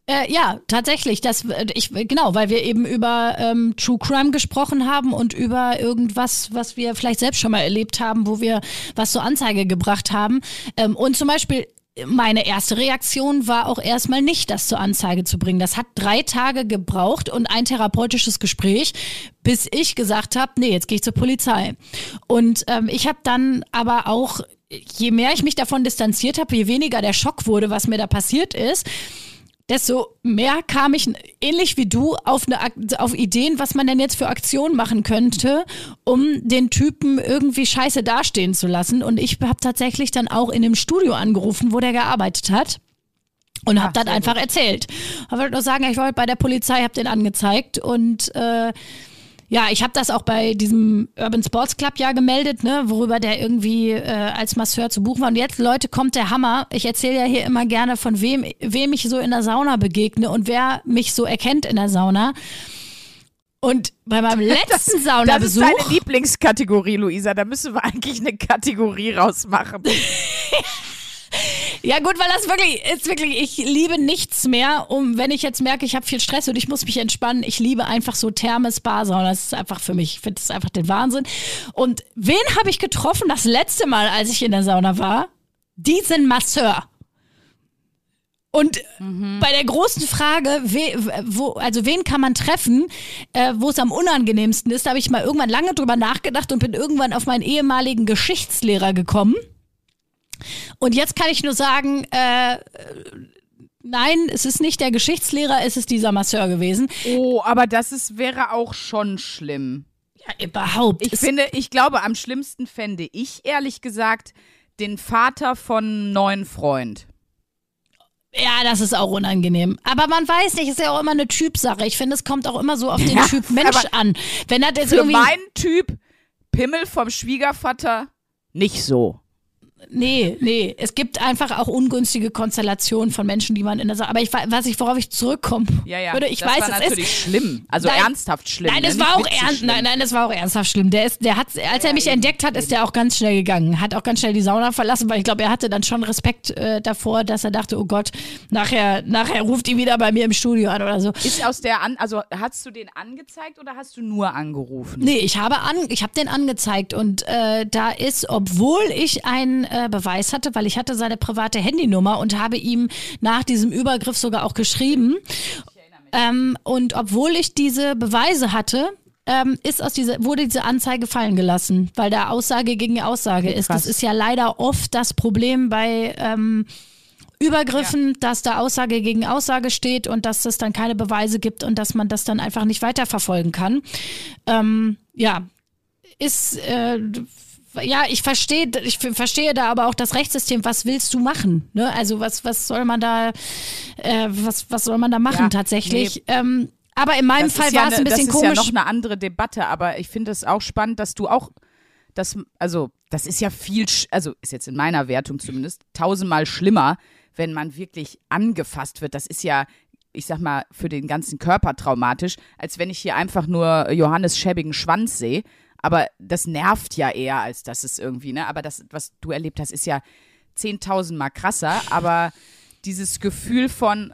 Äh, ja, tatsächlich. Das, ich, genau, weil wir eben über ähm, True Crime gesprochen haben und über irgendwas, was wir vielleicht selbst schon mal erlebt haben, wo wir was zur Anzeige gebracht haben. Ähm, und zum Beispiel meine erste Reaktion war auch erstmal nicht, das zur Anzeige zu bringen. Das hat drei Tage gebraucht und ein therapeutisches Gespräch, bis ich gesagt habe, nee, jetzt gehe ich zur Polizei. Und ähm, ich habe dann aber auch, je mehr ich mich davon distanziert habe, je weniger der Schock wurde, was mir da passiert ist, desto mehr kam ich, ähnlich wie du, auf, eine, auf Ideen, was man denn jetzt für Aktionen machen könnte, um den Typen irgendwie scheiße dastehen zu lassen. Und ich habe tatsächlich dann auch in dem Studio angerufen, wo der gearbeitet hat. Und habe dann einfach erzählt. Ich wollte nur sagen, ich war heute bei der Polizei, habe den angezeigt und äh, ja, ich habe das auch bei diesem Urban Sports Club ja gemeldet, ne, worüber der irgendwie äh, als Masseur zu buchen war. Und jetzt, Leute, kommt der Hammer. Ich erzähle ja hier immer gerne, von wem, wem ich so in der Sauna begegne und wer mich so erkennt in der Sauna. Und bei meinem letzten Das ist Saunabesuch. deine Lieblingskategorie, Luisa. Da müssen wir eigentlich eine Kategorie rausmachen. Ja gut, weil das wirklich ist wirklich, ich liebe nichts mehr, um wenn ich jetzt merke, ich habe viel Stress und ich muss mich entspannen. Ich liebe einfach so Therme, Spa, Sauna. Das ist einfach für mich, ich finde das einfach den Wahnsinn. Und wen habe ich getroffen das letzte Mal, als ich in der Sauna war? Diesen Masseur. Und bei der großen Frage, we, wo, also wen kann man treffen, äh, wo es am unangenehmsten ist, da habe ich mal irgendwann lange drüber nachgedacht und bin irgendwann auf meinen ehemaligen Geschichtslehrer gekommen. Und jetzt kann ich nur sagen, äh, nein, es ist nicht der Geschichtslehrer, es ist dieser Masseur gewesen. Oh, aber das ist, wäre auch schon schlimm. Ja, überhaupt. Ich Es- finde, ich glaube, am schlimmsten fände ich, ehrlich gesagt, den Vater von einem neuen Freund. ja, das ist auch unangenehm. Aber man weiß nicht, ist ja auch immer eine Typsache. Ich finde, es kommt auch immer so auf den Ja, Typ Mensch an. Wenn das jetzt Für irgendwie. meinen Typ Pimmel vom Schwiegervater nicht so. Nee, nee. Es gibt einfach auch ungünstige Konstellationen von Menschen, die man in der Sa Aber ich we- weiß ich, worauf ich zurückkommen Ja, ja. würde. Ich das weiß, war es natürlich ist. schlimm. Also Nein. ernsthaft schlimm. Nein, ne? das Nicht war auch ernst. Nein, nein, das war auch ernsthaft schlimm. Der ist, der hat, als er mich entdeckt hat, ist er auch ganz schnell gegangen. Hat auch ganz schnell die Sauna verlassen, weil ich glaube, er hatte dann schon Respekt äh, davor, dass er dachte, oh Gott, nachher, nachher ruft ihn wieder bei mir im Studio an oder so. Ist aus der an, also hast du den angezeigt oder hast du nur angerufen? Nee, ich habe an, ich habe den angezeigt und äh, da ist, obwohl ich einen äh, Beweis hatte, weil ich hatte seine private Handynummer und habe ihm nach diesem Übergriff sogar auch geschrieben. Ähm, und obwohl ich diese Beweise hatte, ähm, ist aus dieser, wurde diese Anzeige fallen gelassen, weil da Aussage gegen Aussage ist. Das krass. ist ja leider oft das Problem bei ähm, Übergriffen, dass da Aussage gegen Aussage steht und dass es dann keine Beweise gibt und dass man das dann einfach nicht weiterverfolgen kann. Ähm, ja, ist äh, ja, ich verstehe, ich verstehe da aber auch das Rechtssystem. Was willst du machen? Ne? Also was, was soll man da, äh, was, was soll man da machen Ja, tatsächlich? Ähm, aber in meinem Das Fall war es ein eine- bisschen das ist komisch. ja noch eine andere Debatte, aber ich finde es auch spannend, dass du auch das, also das ist ja viel, also ist jetzt in meiner Wertung zumindest tausendmal schlimmer, wenn man wirklich angefasst wird. Das ist ja, ich sag mal, für den ganzen Körper traumatisch, als wenn ich hier einfach nur Johannes schäbigen Schwanz sehe. Aber das nervt ja eher, als dass es irgendwie, ne? Aber das, was du erlebt hast, ist ja zehntausendmal krasser. Aber dieses Gefühl von,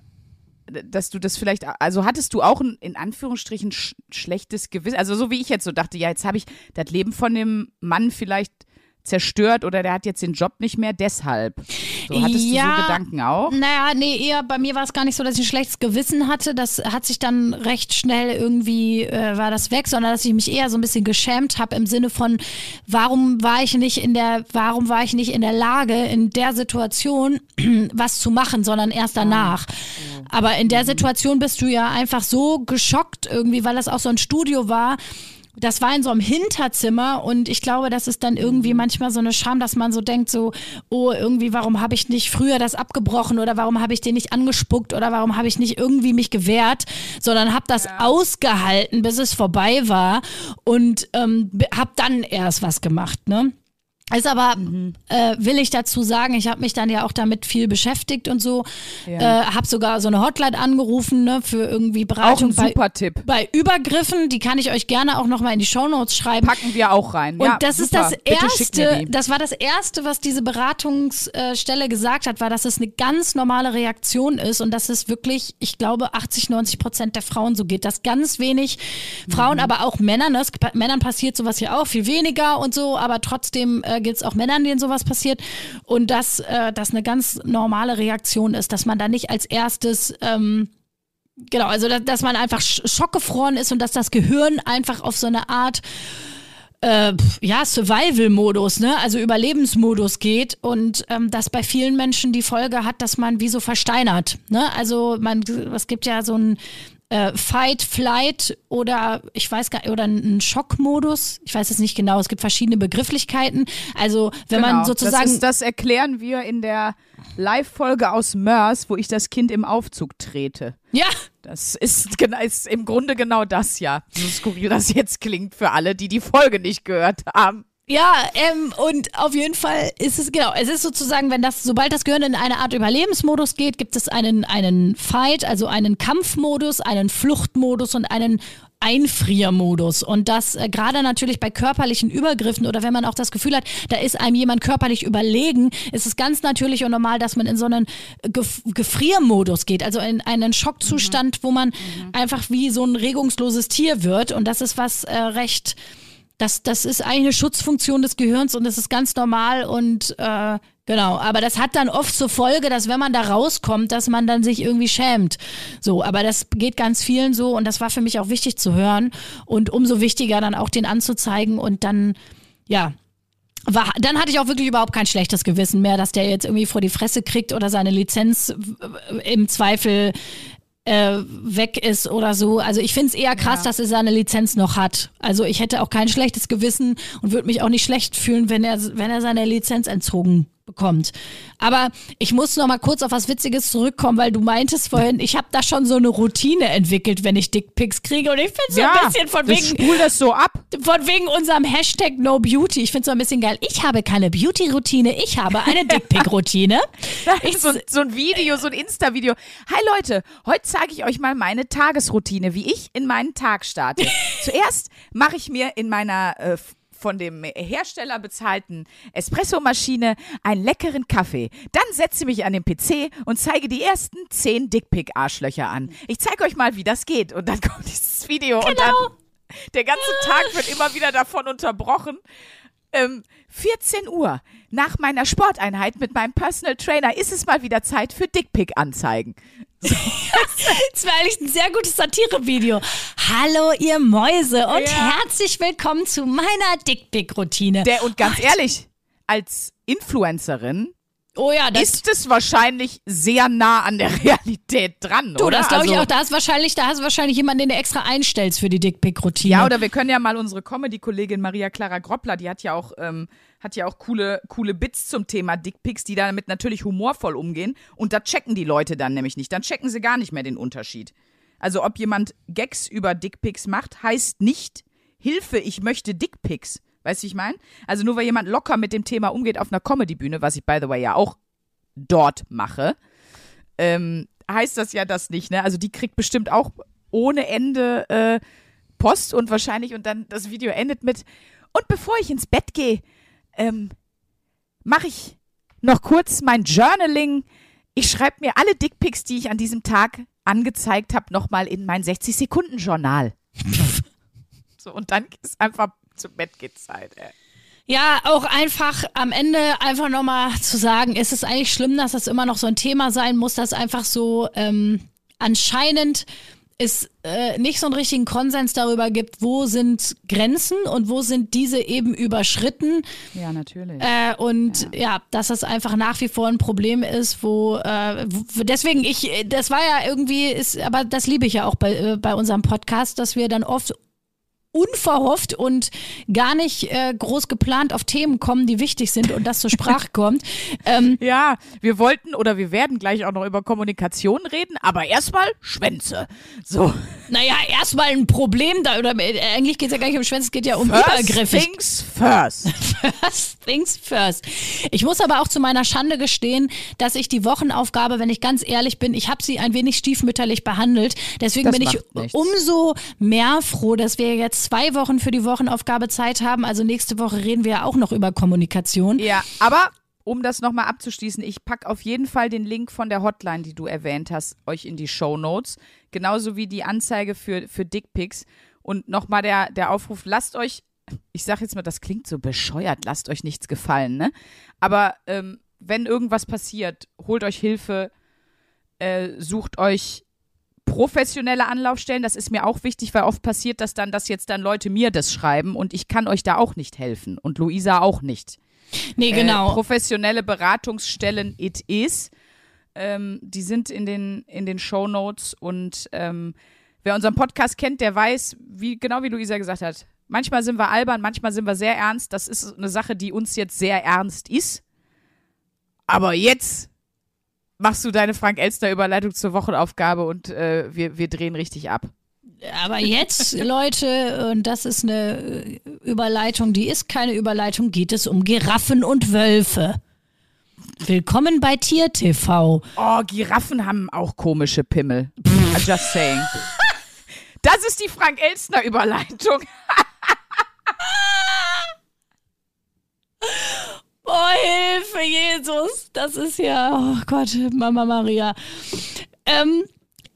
dass du das vielleicht, also hattest du auch ein in Anführungsstrichen sch schlechtes Gewissen, also so wie ich jetzt so dachte, ja, jetzt habe ich das Leben von dem Mann vielleicht zerstört oder der hat jetzt den Job nicht mehr, deshalb. So, hattest du Ja. so Gedanken auch? Naja, nee, eher bei mir war es gar nicht so, dass ich ein schlechtes Gewissen hatte. Das hat sich dann recht schnell irgendwie, äh, war das weg, sondern dass ich mich eher so ein bisschen geschämt habe im Sinne von, warum war ich nicht in der, warum war ich nicht in der Lage, in der Situation was zu machen, sondern erst danach. Aber in der Situation bist du ja einfach so geschockt irgendwie, weil das auch so ein Studio war. Das war in so einem Hinterzimmer und ich glaube, das ist dann irgendwie manchmal so eine Scham, dass man so denkt, so, oh, irgendwie, warum habe ich nicht früher das abgebrochen oder warum habe ich den nicht angespuckt oder warum habe ich nicht irgendwie mich gewehrt, sondern habe das ausgehalten, bis es vorbei war und ähm, habe dann erst was gemacht, ne? Ist aber, äh, will ich dazu sagen, ich habe mich dann ja auch damit viel beschäftigt und so. Äh, habe sogar so eine Hotline angerufen, ne, für irgendwie Auch Beratung ein bei, super Tipp. bei Übergriffen. Die kann ich euch gerne auch nochmal in die Shownotes schreiben. Packen wir auch rein. Und ja, das super. ist das Erste, das war das Erste, was diese Beratungsstelle gesagt hat, war, dass es eine ganz normale Reaktion ist und dass es wirklich, ich glaube, 80, 90 Prozent der Frauen so geht, dass ganz wenig Frauen, Mhm. aber auch Männern, ne, Männern passiert sowas ja auch, viel weniger und so, aber trotzdem äh, gibt es auch Männern, denen sowas passiert und dass äh, das eine ganz normale Reaktion ist, dass man da nicht als erstes ähm, Genau, also dass, dass man einfach sch- schockgefroren ist und dass das Gehirn einfach auf so eine Art äh, ja, Survival-Modus, ne? also Überlebensmodus geht und ähm, das bei vielen Menschen die Folge hat, dass man wie so versteinert. Ne? Also man, es gibt ja so ein äh, Fight, Flight oder ich weiß gar oder einen Schockmodus. Ich weiß es nicht genau. Es gibt verschiedene Begrifflichkeiten. Also wenn man Genau. sozusagen Das, ist, das erklären wir in der Live-Folge aus Mörs, wo ich das Kind im Aufzug trete. ja Das ist, ist im Grunde genau das, ja. So skurril das jetzt klingt für alle, die die Folge nicht gehört haben. Ja, ähm, und auf jeden Fall ist es, genau, es ist sozusagen, wenn das, sobald das Gehirn in eine Art Überlebensmodus geht, gibt es einen, einen Fight, also einen Kampfmodus, einen Fluchtmodus und einen Einfriermodus. Und das äh, gerade natürlich bei körperlichen Übergriffen oder wenn man auch das Gefühl hat, da ist einem jemand körperlich überlegen, ist es ganz natürlich und normal, dass man in so einen Gef Gefriermodus geht, also in einen Schockzustand, wo man einfach wie so ein regungsloses Tier wird. Und das ist was äh, recht das, das ist eigentlich eine Schutzfunktion des Gehirns und das ist ganz normal und äh, genau. Aber das hat dann oft zur Folge, dass wenn man da rauskommt, dass man dann sich irgendwie schämt. So, aber das geht ganz vielen so und das war für mich auch wichtig zu hören und umso wichtiger dann auch den anzuzeigen und dann, ja. War, dann hatte ich auch wirklich überhaupt kein schlechtes Gewissen mehr, dass der jetzt irgendwie vor die Fresse kriegt oder seine Lizenz äh, im Zweifel äh, weg ist oder so. Also ich finde es eher krass, dass er seine Lizenz noch hat. Also ich hätte auch kein schlechtes Gewissen und würde mich auch nicht schlecht fühlen, wenn er, wenn er seine Lizenz entzogen bekommt. Aber ich muss noch mal kurz auf was Witziges zurückkommen, weil du meintest vorhin, ich habe da schon so eine Routine entwickelt, wenn ich Dickpics kriege und ich finde so ein bisschen von wegen spul das so ab. von wegen unserem Hashtag No Beauty. Ich finde es so ein bisschen geil. Ich habe keine Beauty-Routine, ich habe eine Dickpic-Routine. Ich, so, so ein Video, so ein Insta-Video. Hi Leute, heute zeige ich euch mal meine Tagesroutine, wie ich in meinen Tag starte. Zuerst mache ich mir in meiner äh, von dem Hersteller bezahlten Espressomaschine einen leckeren Kaffee. Dann setze ich mich an den PC und zeige die ersten zehn Dickpick-Arschlöcher an. Ich zeige euch mal, wie das geht. Und dann kommt dieses Video und dann der ganze Tag wird immer wieder davon unterbrochen. Ähm, 14 Uhr nach meiner Sporteinheit mit meinem Personal Trainer ist es mal wieder Zeit für Dickpick-Anzeigen. Das war eigentlich ein sehr gutes Satire-Video. Hallo, ihr Mäuse und Ja. herzlich willkommen zu meiner Dickpick-Routine. Der, und ganz ehrlich, als Influencerin Oh ja, das, ist es wahrscheinlich sehr nah an der Realität dran, du, oder? das glaube ich Also- auch. Da hast wahrscheinlich, da hast du wahrscheinlich jemanden, den du extra einstellst für die Dickpick-Routine. Ja, oder wir können ja mal unsere Comedy-Kollegin Maria Clara Groppler, die hat ja auch, ähm, hat ja auch coole, coole Bits zum Thema Dickpics, die damit natürlich humorvoll umgehen. Und da checken die Leute dann nämlich nicht. Dann checken sie gar nicht mehr den Unterschied. Also ob jemand Gags über Dickpics macht, heißt nicht Hilfe, ich möchte Dickpics. Weißt du, wie ich meine? Also nur weil jemand locker mit dem Thema umgeht auf einer Comedy-Bühne, was ich by the way ja auch dort mache, ähm, heißt das ja das nicht, ne? Also die kriegt bestimmt auch ohne Ende äh, Post und wahrscheinlich und dann das Video endet mit und bevor ich ins Bett gehe, ähm, mache ich noch kurz mein Journaling. Ich schreibe mir alle Dickpics, die ich an diesem Tag angezeigt habe, nochmal in mein 60-Sekunden-Journal. so, und dann ist einfach zum Bett geht Zeit, ey. Ja, auch einfach am Ende einfach nochmal zu sagen, ist es eigentlich schlimm, dass das immer noch so ein Thema sein muss, dass einfach so ähm, anscheinend es äh, nicht so einen richtigen Konsens darüber gibt, wo sind Grenzen und wo sind diese eben überschritten. Ja, natürlich. Äh, und ja. dass das einfach nach wie vor ein Problem ist, wo, äh, wo deswegen ich, das war ja irgendwie, ist, aber das liebe ich ja auch bei, äh, bei unserem Podcast, dass wir dann oft unverhofft und gar nicht äh, groß geplant auf Themen kommen, die wichtig sind und das zur Sprache kommt. Ähm, Ja, wir wollten oder wir werden gleich auch noch über Kommunikation reden, aber erstmal Schwänze. So. naja, erstmal ein Problem da, oder äh, eigentlich geht es ja gar nicht um Schwänze, es geht ja um First übergriffig. things first. First things first. Ich muss aber auch zu meiner Schande gestehen, dass ich die Wochenaufgabe, wenn ich ganz ehrlich bin, ich habe sie ein wenig stiefmütterlich behandelt. Deswegen Das bin ich nichts. umso mehr froh, dass wir jetzt zwei Wochen für die Wochenaufgabe Zeit haben. Also nächste Woche reden wir ja auch noch über Kommunikation. Ja, aber um das nochmal abzuschließen, ich packe auf jeden Fall den Link von der Hotline, die du erwähnt hast, euch in die Show Notes. Genauso wie die Anzeige für, für Dickpics. Und nochmal der, der Aufruf, lasst euch, ich sag jetzt mal, das klingt so bescheuert, lasst euch nichts gefallen, ne? Aber ähm, wenn irgendwas passiert, holt euch Hilfe, äh, sucht euch professionelle Anlaufstellen, das ist mir auch wichtig, weil oft passiert das dann, dass jetzt dann Leute mir das schreiben und ich kann euch da auch nicht helfen und Luisa auch nicht. Nee, Äh, genau. professionelle Beratungsstellen it is. Ähm, die sind in den, in den Show Notes und ähm, wer unseren Podcast kennt, der weiß, wie, genau wie Luisa gesagt hat, manchmal sind wir albern, manchmal sind wir sehr ernst. Das ist eine Sache, die uns jetzt sehr ernst ist. Aber jetzt machst du deine Frank-Elster-Überleitung zur Wochenaufgabe und äh, wir, wir drehen richtig ab. Aber jetzt, Leute, und das ist eine äh, Überleitung, die ist keine Überleitung, geht es um Giraffen und Wölfe. Willkommen bei Tier TV. Oh, Giraffen haben auch komische Pimmel. I'm just saying. Das ist die Frank-Elstner-Überleitung. Oh, Hilfe, Jesus. Das ist ja, oh Gott, Mama Maria. Ähm,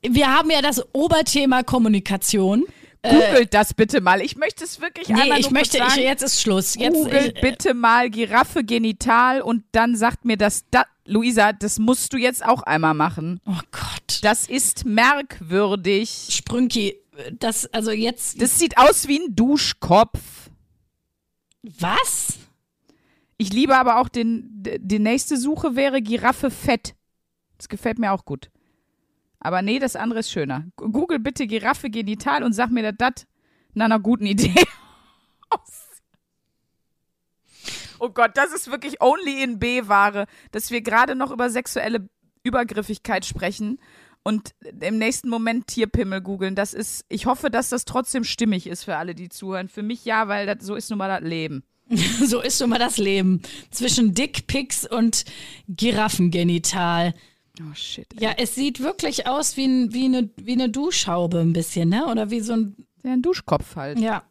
wir haben ja das Oberthema Kommunikation. Googelt das bitte mal. Ich möchte es wirklich Nee, einmal ich möchte, kurz ich, sagen. jetzt ist Schluss. Jetzt, Googelt ich, bitte mal Giraffe genital und dann sagt mir das, da, Luisa, das musst du jetzt auch einmal machen. oh Gott. Das ist merkwürdig. Sprünki, das, also jetzt, Das sieht aus wie ein Duschkopf. was? Ich liebe aber auch den, die nächste Suche wäre Giraffe fett. Das gefällt mir auch gut. Aber nee, das andere ist schöner. Google bitte Giraffe genital und sag mir, dass das nach einer guten Idee aussieht. Oh Gott, das ist wirklich only in B-Ware, dass wir gerade noch über sexuelle Übergriffigkeit sprechen und im nächsten Moment Tierpimmel googeln. Das ist, ich hoffe, dass das trotzdem stimmig ist für alle, die zuhören. Für mich ja, weil das, so ist nun mal das Leben. So ist schon mal das Leben. Zwischen Dickpics und Giraffengenital. Oh shit. Ja, es sieht wirklich aus wie, ein, wie, eine, wie eine Duschhaube ein bisschen, ne? Oder wie so ein, Ja, ein Duschkopf halt. ja.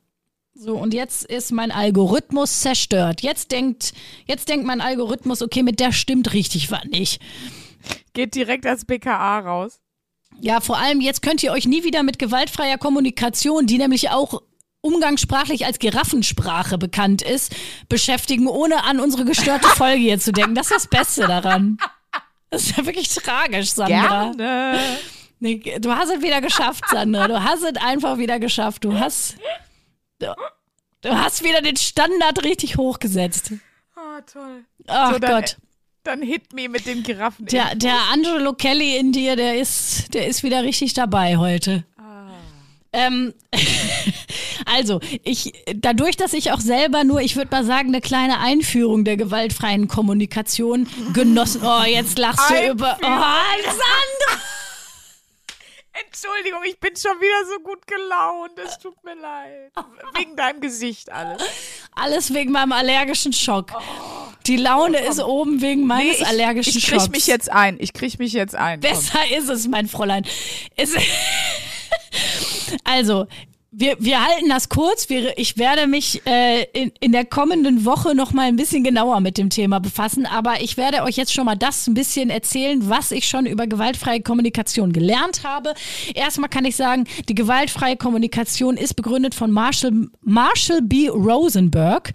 So, und jetzt ist mein Algorithmus zerstört. Jetzt denkt, jetzt denkt mein Algorithmus, okay, mit der stimmt richtig was nicht. Geht direkt als BKA raus. Ja, vor allem jetzt könnt ihr euch nie wieder mit gewaltfreier Kommunikation, die nämlich auch umgangssprachlich als Giraffensprache bekannt ist, beschäftigen, ohne an unsere gestörte Folge hier zu denken. Das ist das Beste daran. Das ist ja wirklich tragisch, Sandra. Gerne. Du hast es wieder geschafft, Sandra. Du hast es einfach wieder geschafft. Du hast, du, du hast wieder den Standard richtig hochgesetzt. Oh, toll. Ach So, dann- Gott. Dann hit me mit den Giraffen. Der, der Angelo Kelly in dir, der ist, der ist wieder richtig dabei heute. Ähm, also, ich, dadurch, dass ich auch selber nur, ich würde mal sagen, eine kleine Einführung der gewaltfreien Kommunikation genossen. Oh, jetzt lachst du über. Oh, Alexander! Entschuldigung, ich bin schon wieder so gut gelaunt. Es tut mir leid. Wegen deinem Gesicht alles. Alles wegen meinem allergischen Schock. Die Laune ist oben wegen meines ich, allergischen ich krieg Schocks. mich jetzt ein. Ich krieg mich jetzt ein. Komm. Besser ist es, mein Fräulein. Es also, wir, wir halten das kurz. Wir, ich werde mich äh, in, in der kommenden Woche noch mal ein bisschen genauer mit dem Thema befassen. Aber ich werde euch jetzt schon mal das ein bisschen erzählen, was ich schon über gewaltfreie Kommunikation gelernt habe. Erstmal kann ich sagen, die gewaltfreie Kommunikation ist begründet von Marshall, Marshall B. Rosenberg.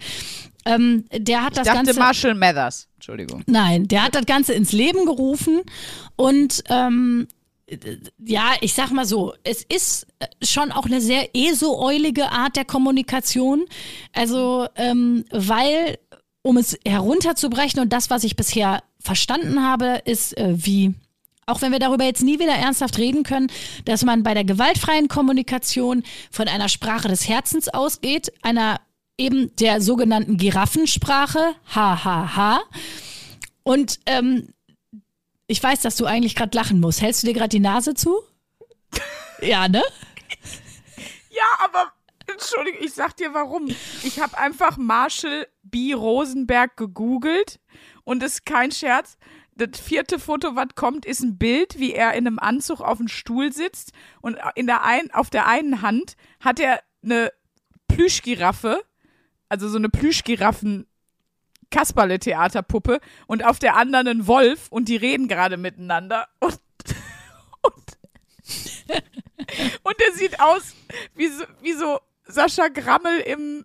Ähm, der hat Ich das dachte Ganze. Marshall Mathers. Entschuldigung. Nein, der hat das Ganze ins Leben gerufen und ähm, ja, ich sag mal so, es ist äh, schon auch eine sehr ESO-eulige Art der Kommunikation. Also, ähm, weil, um es herunterzubrechen und das, was ich bisher verstanden habe, ist äh, wie, auch wenn wir darüber jetzt nie wieder ernsthaft reden können, dass man bei der gewaltfreien Kommunikation von einer Sprache des Herzens ausgeht, einer eben der sogenannten Giraffensprache, HHH. Und ähm, ich weiß, dass du eigentlich gerade lachen musst. Hältst du dir gerade die Nase zu? Ja, ne? Ja, aber Entschuldigung, ich sag dir warum. Ich habe einfach Marshall B. Rosenberg gegoogelt und es ist kein Scherz. Das vierte Foto, was kommt, ist ein Bild, wie er in einem Anzug auf dem Stuhl sitzt und in der ein, auf der einen Hand hat er eine Plüschgiraffe, also so eine Plüschgiraffen Kasperle-Theaterpuppe und auf der anderen ein Wolf und die reden gerade miteinander und, und, und er sieht aus wie so, wie so Sascha Grammel im,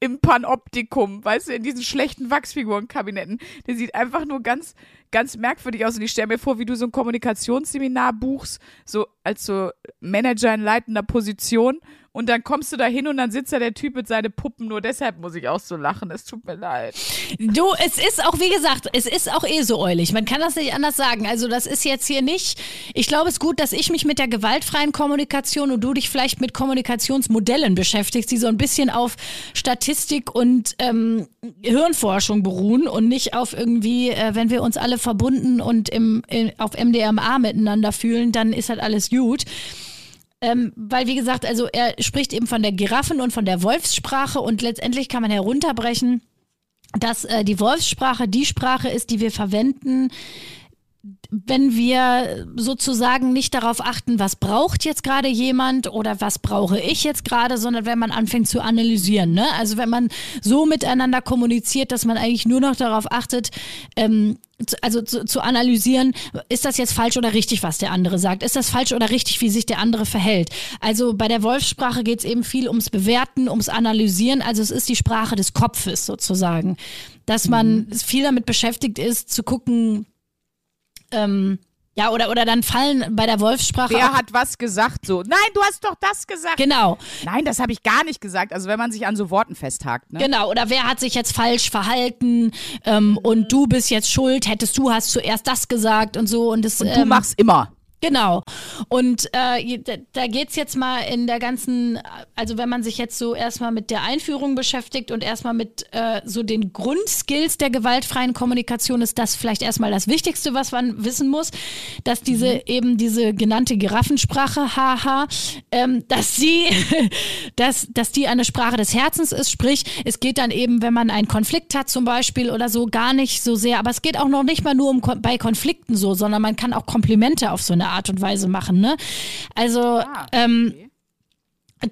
im Panoptikum, weißt du, in diesen schlechten Wachsfigurenkabinetten. Der sieht einfach nur ganz, ganz merkwürdig aus und ich stelle mir vor, wie du so ein Kommunikationsseminar buchst, so als so Manager in leitender Position und dann kommst du da hin und dann sitzt da der Typ mit seinen Puppen. Nur deshalb muss ich auch so lachen. Es tut mir leid. Du, es ist auch, wie gesagt, es ist auch eh so eulig. Man kann das nicht anders sagen. Also das ist jetzt hier nicht, ich glaube es ist gut, dass ich mich mit der gewaltfreien Kommunikation und du dich vielleicht mit Kommunikationsmodellen beschäftigst, die so ein bisschen auf Statistik und ähm, Hirnforschung beruhen und nicht auf irgendwie, äh, wenn wir uns alle verbunden und im, in, auf MDMA miteinander fühlen, dann ist halt alles gut. Ähm, weil, wie gesagt, also er spricht eben von der Giraffen- und von der Wolfssprache und letztendlich kann man herunterbrechen, dass äh, die Wolfssprache die Sprache ist, die wir verwenden, wenn wir sozusagen nicht darauf achten, was braucht jetzt gerade jemand oder was brauche ich jetzt gerade, sondern wenn man anfängt zu analysieren. Ne? Also wenn man so miteinander kommuniziert, dass man eigentlich nur noch darauf achtet, ähm, also zu, zu analysieren, ist das jetzt falsch oder richtig, was der andere sagt? Ist das falsch oder richtig, wie sich der andere verhält? Also bei der Wolfssprache geht es eben viel ums Bewerten, ums Analysieren. Also es ist die Sprache des Kopfes sozusagen. Dass man viel damit beschäftigt ist, zu gucken, ähm, ja, oder, oder dann fallen bei der Wolfssprache Wer hat was gesagt? So, nein, du hast doch das gesagt. Genau, Nein, das habe ich gar nicht gesagt. Also wenn man sich an so Worten festhakt. Ne? genau. Oder wer hat sich jetzt falsch verhalten ähm, und du bist jetzt schuld, hättest du hast zuerst das gesagt und so. Und, das, Und du ähm, machst immer. Genau. Und äh, da, geht's jetzt mal in der ganzen, also wenn man sich jetzt so erstmal mit der Einführung beschäftigt und erstmal mit äh, so den Grundskills der gewaltfreien Kommunikation, ist das vielleicht erstmal das Wichtigste, was man wissen muss, dass diese eben diese genannte Giraffensprache, haha, ähm, dass sie, dass, dass die eine Sprache des Herzens ist, sprich, es geht dann eben, wenn man einen Konflikt hat zum Beispiel oder so, gar nicht so sehr, aber es geht auch noch nicht mal nur um bei Konflikten so, sondern man kann auch Komplimente auf so eine Art und Weise machen, ne? Also, ähm,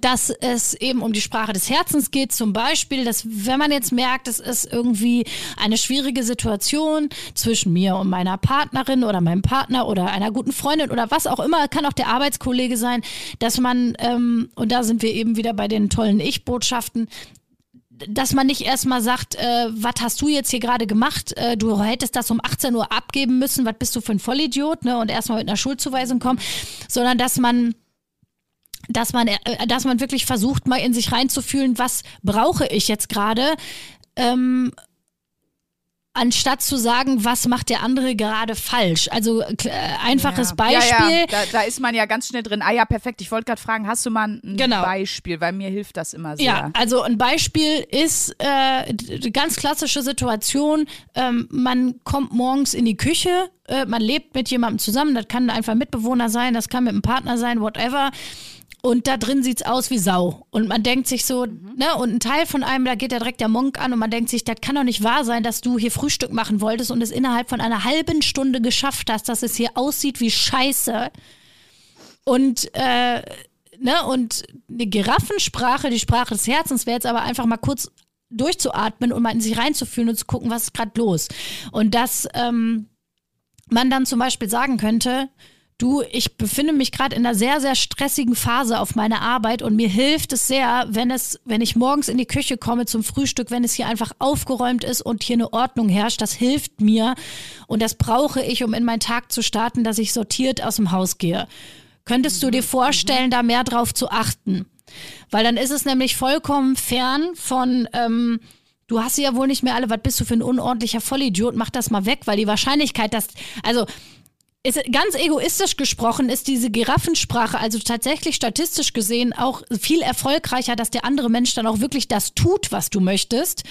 dass es eben um die Sprache des Herzens geht, zum Beispiel, dass wenn man jetzt merkt, es ist irgendwie eine schwierige Situation zwischen mir und meiner Partnerin oder meinem Partner oder einer guten Freundin oder was auch immer, kann auch der Arbeitskollege sein, dass man, ähm, und da sind wir eben wieder bei den tollen Ich-Botschaften, dass man nicht erstmal sagt, äh, was hast du jetzt hier gerade gemacht? Äh, du hättest das um 18 Uhr abgeben müssen, was bist du für ein Vollidiot, ne? Und erstmal mit einer Schuldzuweisung kommen, sondern dass man dass man, äh, dass man wirklich versucht, mal in sich reinzufühlen, was brauche ich jetzt gerade, ähm, anstatt zu sagen, was macht der andere gerade falsch. Also äh, einfaches ja. Beispiel. Ja, ja. Da, da ist man ja ganz schnell drin. Ah ja, perfekt. Ich wollte gerade fragen, hast du mal ein Genau. Beispiel? Weil mir hilft das immer sehr. Ja, also ein Beispiel ist äh, ganz klassische Situation. Ähm, man kommt morgens in die Küche, äh, man lebt mit jemandem zusammen. Das kann einfach ein Mitbewohner sein, das kann mit einem Partner sein, whatever. Und da drin sieht's aus wie Sau. Und man denkt sich so, ne, und ein Teil von einem, da geht ja direkt der Monk an und man denkt sich, das kann doch nicht wahr sein, dass du hier Frühstück machen wolltest und es innerhalb von einer halben Stunde geschafft hast, dass es hier aussieht wie Scheiße. Und äh, ne, und eine Giraffensprache, die Sprache des Herzens, wäre jetzt aber einfach mal kurz durchzuatmen und mal in sich reinzufühlen und zu gucken, was ist gerade los. Und dass ähm, man dann zum Beispiel sagen könnte, du, ich befinde mich gerade in einer sehr, sehr stressigen Phase auf meiner Arbeit und mir hilft es sehr, wenn es, wenn ich morgens in die Küche komme zum Frühstück, wenn es hier einfach aufgeräumt ist und hier eine Ordnung herrscht, das hilft mir und das brauche ich, um in meinen Tag zu starten, dass ich sortiert aus dem Haus gehe. Könntest du dir vorstellen, da mehr drauf zu achten? Weil dann ist es nämlich vollkommen fern von, ähm, du hast sie ja wohl nicht mehr alle, was bist du für ein unordentlicher Vollidiot, mach das mal weg, weil die Wahrscheinlichkeit, dass, also ist, ganz egoistisch gesprochen ist diese Giraffensprache also tatsächlich statistisch gesehen auch viel erfolgreicher, dass der andere Mensch dann auch wirklich das tut, was du möchtest.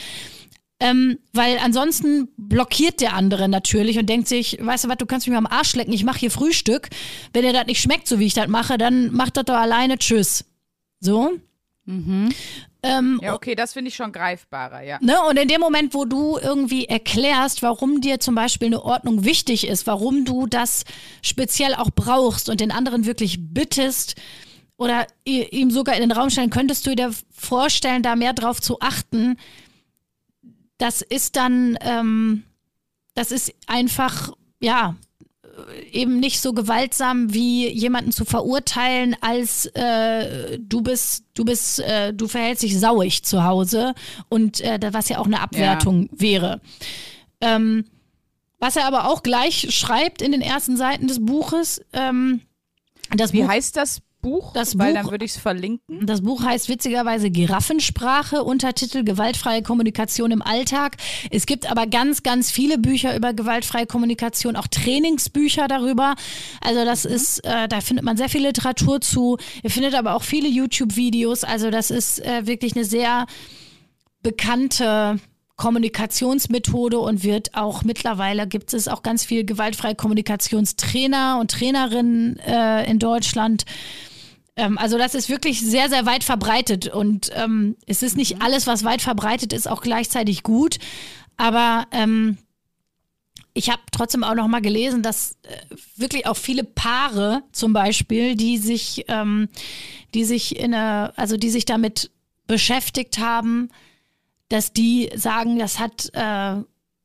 Ähm, weil ansonsten blockiert der andere natürlich und denkt sich, weißt du was, du kannst mich mal am Arsch lecken, ich mache hier Frühstück. Wenn dir das nicht schmeckt, so wie ich das mache, dann mach das doch alleine, tschüss. So. Ähm, Ja, okay, das finde ich schon greifbarer, ja. Ne? Und in dem Moment, wo du irgendwie erklärst, warum dir zum Beispiel eine Ordnung wichtig ist, warum du das speziell auch brauchst und den anderen wirklich bittest oder ihm sogar in den Raum stellen, könntest du dir vorstellen, da mehr drauf zu achten. Das ist dann, ähm, das ist einfach, ja, eben nicht so gewaltsam wie jemanden zu verurteilen, als äh, du bist, du bist, äh, du verhältst dich sauig zu Hause und äh, da- was ja auch eine Abwertung wäre. Ähm, was er aber auch gleich schreibt in den ersten Seiten des Buches, ähm, das Wie Buch heißt das Buch? Das Weil Buch- dann würde ich es verlinken. das Buch heißt witzigerweise Giraffensprache, Untertitel Gewaltfreie Kommunikation im Alltag. Es gibt aber ganz, ganz viele Bücher über gewaltfreie Kommunikation, auch Trainingsbücher darüber. Also das ist, äh, da findet man sehr viel Literatur zu. Ihr findet aber auch viele YouTube-Videos. Also das ist äh, wirklich eine sehr bekannte Kommunikationsmethode und wird auch mittlerweile gibt es auch ganz viel gewaltfreie Kommunikationstrainer und Trainerinnen äh, in Deutschland. Ähm, also das ist wirklich sehr, sehr weit verbreitet und ähm, es ist nicht alles, was weit verbreitet ist, auch gleichzeitig gut. Aber ähm, ich habe trotzdem auch noch mal gelesen, dass äh, wirklich auch viele Paare zum Beispiel, die sich, ähm, die sich in eine, also die sich damit beschäftigt haben, dass die sagen, das hat, äh,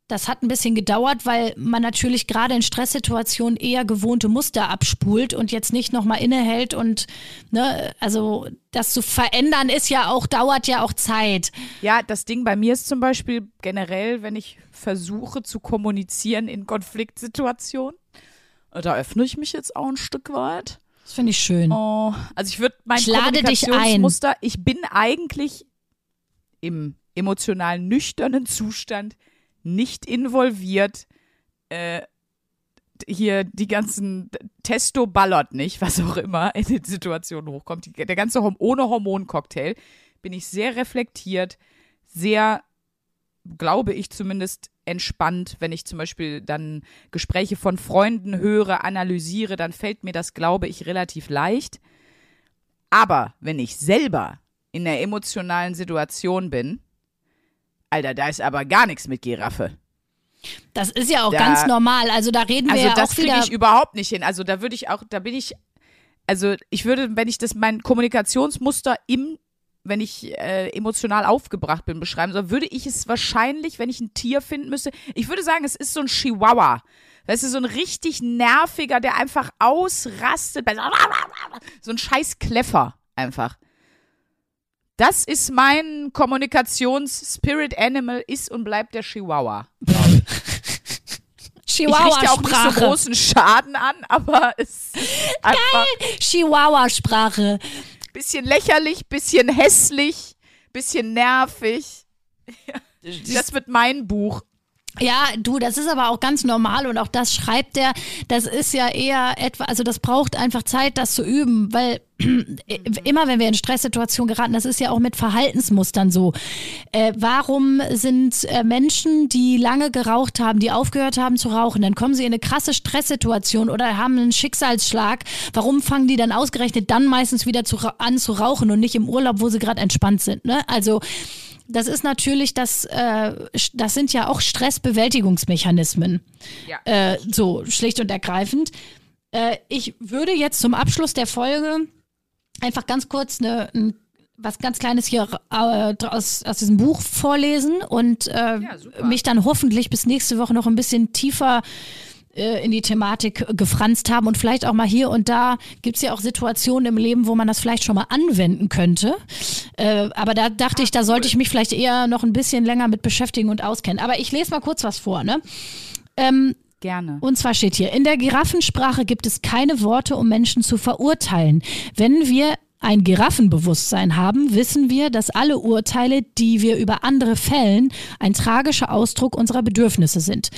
das hat ein bisschen gedauert, weil man natürlich gerade in Stresssituationen eher gewohnte Muster abspult und jetzt nicht nochmal innehält und ne, also das zu verändern ist ja auch, dauert ja auch Zeit. Ja, das Ding bei mir ist zum Beispiel generell, wenn ich versuche zu kommunizieren in Konfliktsituationen, da öffne ich mich jetzt auch ein Stück weit. Das finde ich schön. Oh, also ich würde mein Ich lade dich ein. Kommunikationsmuster, ich bin eigentlich im emotional nüchternen Zustand nicht involviert. Äh, hier die ganzen Testo ballert nicht, was auch immer in den Situationen hochkommt. Die, der ganze Horm ohne Hormoncocktail bin ich sehr reflektiert, sehr, glaube ich zumindest, entspannt. Wenn ich zum Beispiel dann Gespräche von Freunden höre, analysiere, dann fällt mir das, glaube ich, relativ leicht. Aber wenn ich selber in einer emotionalen Situation bin, Alter, da ist aber gar nichts mit Giraffe. Das ist ja auch Da- ganz normal. Also da reden wir Also ja das kriege ich überhaupt nicht hin. Also da würde ich auch, da bin ich, also ich würde, wenn ich das mein Kommunikationsmuster im, wenn ich äh, emotional aufgebracht bin, beschreiben soll, würde ich es wahrscheinlich, wenn ich ein Tier finden müsste, ich würde sagen, es ist so ein Chihuahua. Das ist so ein richtig nerviger, der einfach ausrastet. So ein scheiß Kleffer einfach. Das ist mein Kommunikations-Spirit Animal, ist und bleibt der Chihuahua. Ich richte auch nicht so Chihuahua-Sprache. großen Schaden an, aber es ist einfach Chihuahua-Sprache. bisschen lächerlich, bisschen hässlich, bisschen nervig. Das wird mein Buch. Ja, du, das ist aber auch ganz normal und auch das schreibt er. Das ist ja eher etwa, also das braucht einfach Zeit, das zu üben, weil immer wenn wir in Stresssituationen geraten, das ist ja auch mit Verhaltensmustern so. Äh, warum sind äh, Menschen, die lange geraucht haben, die aufgehört haben zu rauchen, dann kommen sie in eine krasse Stresssituation oder haben einen Schicksalsschlag? Warum fangen die dann ausgerechnet dann meistens wieder zu, an zu rauchen und nicht im Urlaub, wo sie gerade entspannt sind? Ne? Also das ist natürlich das, äh, das sind ja auch Stressbewältigungsmechanismen. Ja. Äh, so schlicht und ergreifend. Äh, ich würde jetzt zum Abschluss der Folge einfach ganz kurz eine, ein, was ganz Kleines hier äh, aus, aus diesem Buch vorlesen und äh, Ja, mich dann hoffentlich bis nächste Woche noch ein bisschen tiefer in die Thematik gefranst haben und vielleicht auch mal hier und da gibt es ja auch Situationen im Leben, wo man das vielleicht schon mal anwenden könnte. Äh, aber da dachte ich, da sollte ich mich vielleicht eher noch ein bisschen länger mit beschäftigen und auskennen. Aber ich lese mal kurz was vor, ne? Ähm, Gerne. und zwar steht hier, in der Giraffensprache gibt es keine Worte, um Menschen zu verurteilen. Wenn wir ein Giraffenbewusstsein haben, wissen wir, dass alle Urteile, die wir über andere fällen, ein tragischer Ausdruck unserer Bedürfnisse sind.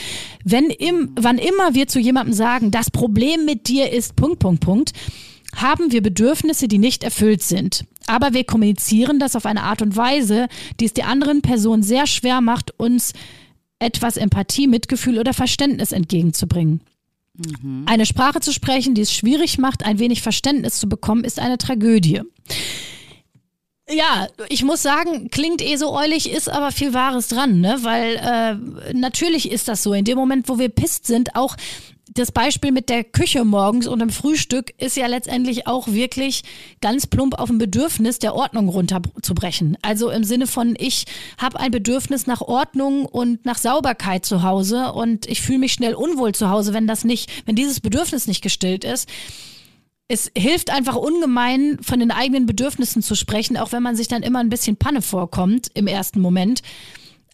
Wenn im, wann immer wir zu jemandem sagen, das Problem mit dir ist Punkt, Punkt, Punkt, haben wir Bedürfnisse, die nicht erfüllt sind. Aber wir kommunizieren das auf eine Art und Weise, die es der anderen Person sehr schwer macht, uns etwas Empathie, Mitgefühl oder Verständnis entgegenzubringen. Eine Sprache zu sprechen, die es schwierig macht, ein wenig Verständnis zu bekommen, ist eine Tragödie. Ja, ich muss sagen, klingt eh so eulig, ist aber viel Wahres dran, ne? Weil äh, natürlich ist das so. In dem Moment, wo wir pisst sind, auch das Beispiel mit der Küche morgens und dem Frühstück ist ja letztendlich auch wirklich ganz plump auf ein Bedürfnis der Ordnung runterzubrechen. Also im Sinne von, ich habe ein Bedürfnis nach Ordnung und nach Sauberkeit zu Hause und ich fühle mich schnell unwohl zu Hause, wenn das nicht, wenn dieses Bedürfnis nicht gestillt ist es hilft einfach ungemein, von den eigenen Bedürfnissen zu sprechen, auch wenn man sich dann immer ein bisschen Panne vorkommt im ersten Moment,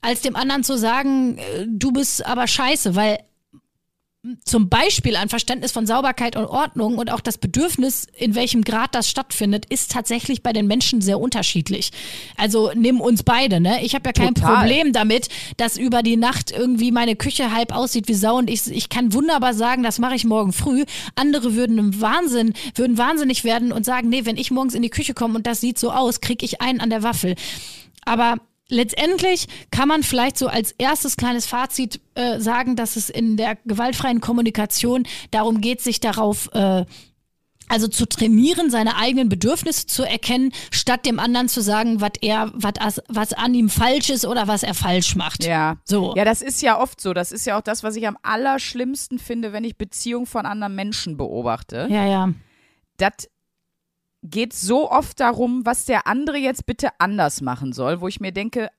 als dem anderen zu sagen, äh, du bist aber scheiße, weil zum Beispiel ein Verständnis von Sauberkeit und Ordnung und auch das Bedürfnis, in welchem Grad das stattfindet, ist tatsächlich bei den Menschen sehr unterschiedlich. Also nimm uns beide, ne? Ich habe ja kein Total. Problem damit, dass über die Nacht irgendwie meine Küche halb aussieht wie Sau und ich, ich kann wunderbar sagen, das mache ich morgen früh. Andere würden im Wahnsinn, würden wahnsinnig werden und sagen, nee, wenn ich morgens in die Küche komme und das sieht so aus, krieg ich einen an der Waffel. Aber letztendlich kann man vielleicht so als erstes kleines Fazit äh, sagen, dass es in der gewaltfreien Kommunikation darum geht, sich darauf äh, also zu trainieren, seine eigenen Bedürfnisse zu erkennen, statt dem anderen zu sagen, was er, was, as- was an ihm falsch ist oder was er falsch macht. Ja. So. Ja, das ist ja oft so. Das ist ja auch das, was ich am allerschlimmsten finde, wenn ich Beziehungen von anderen Menschen beobachte. Ja, ja. Das geht so oft darum, was der andere jetzt bitte anders machen soll, wo ich mir denke,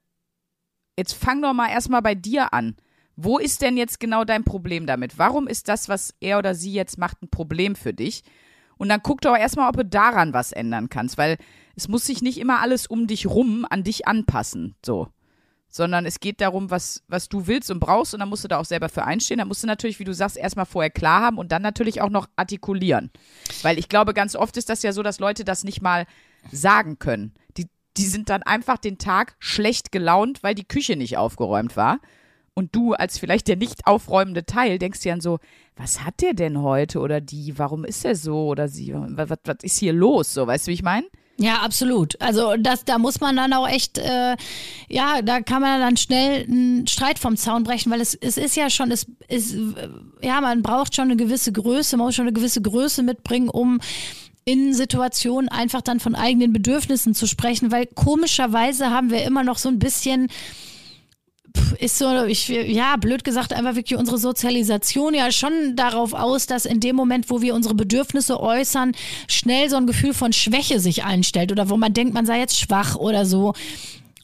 jetzt fang doch mal erstmal bei dir an. Wo ist denn jetzt genau dein Problem damit? Warum ist das, was er oder sie jetzt macht, ein Problem für dich? Und dann guck doch erstmal, ob du daran was ändern kannst, weil es muss sich nicht immer alles um dich rum an dich anpassen, so. Sondern es geht darum, was, was du willst und brauchst und dann musst du da auch selber für einstehen. Da musst du natürlich, wie du sagst, erstmal vorher klar haben und dann natürlich auch noch artikulieren. Weil ich glaube, ganz oft ist das ja so, dass Leute das nicht mal sagen können. Die, die sind dann einfach den Tag schlecht gelaunt, weil die Küche nicht aufgeräumt war. Und du als vielleicht der nicht aufräumende Teil denkst dir dann so, was hat der denn heute oder die? Warum ist er so oder sie? Was, was, was ist hier los? So, weißt du, wie ich meine? Ja, absolut. Also das, da muss man dann auch echt, äh, ja, da kann man dann schnell einen Streit vom Zaun brechen, weil es, es ist ja schon, es ist, ja, man braucht schon eine gewisse Größe, man muss schon eine gewisse Größe mitbringen, um in Situationen einfach dann von eigenen Bedürfnissen zu sprechen, weil komischerweise haben wir immer noch so ein bisschen ist so, ich, ja, blöd gesagt, einfach wirklich unsere Sozialisation ja schon darauf aus, dass in dem Moment, wo wir unsere Bedürfnisse äußern, schnell so ein Gefühl von Schwäche sich einstellt oder wo man denkt, man sei jetzt schwach oder so.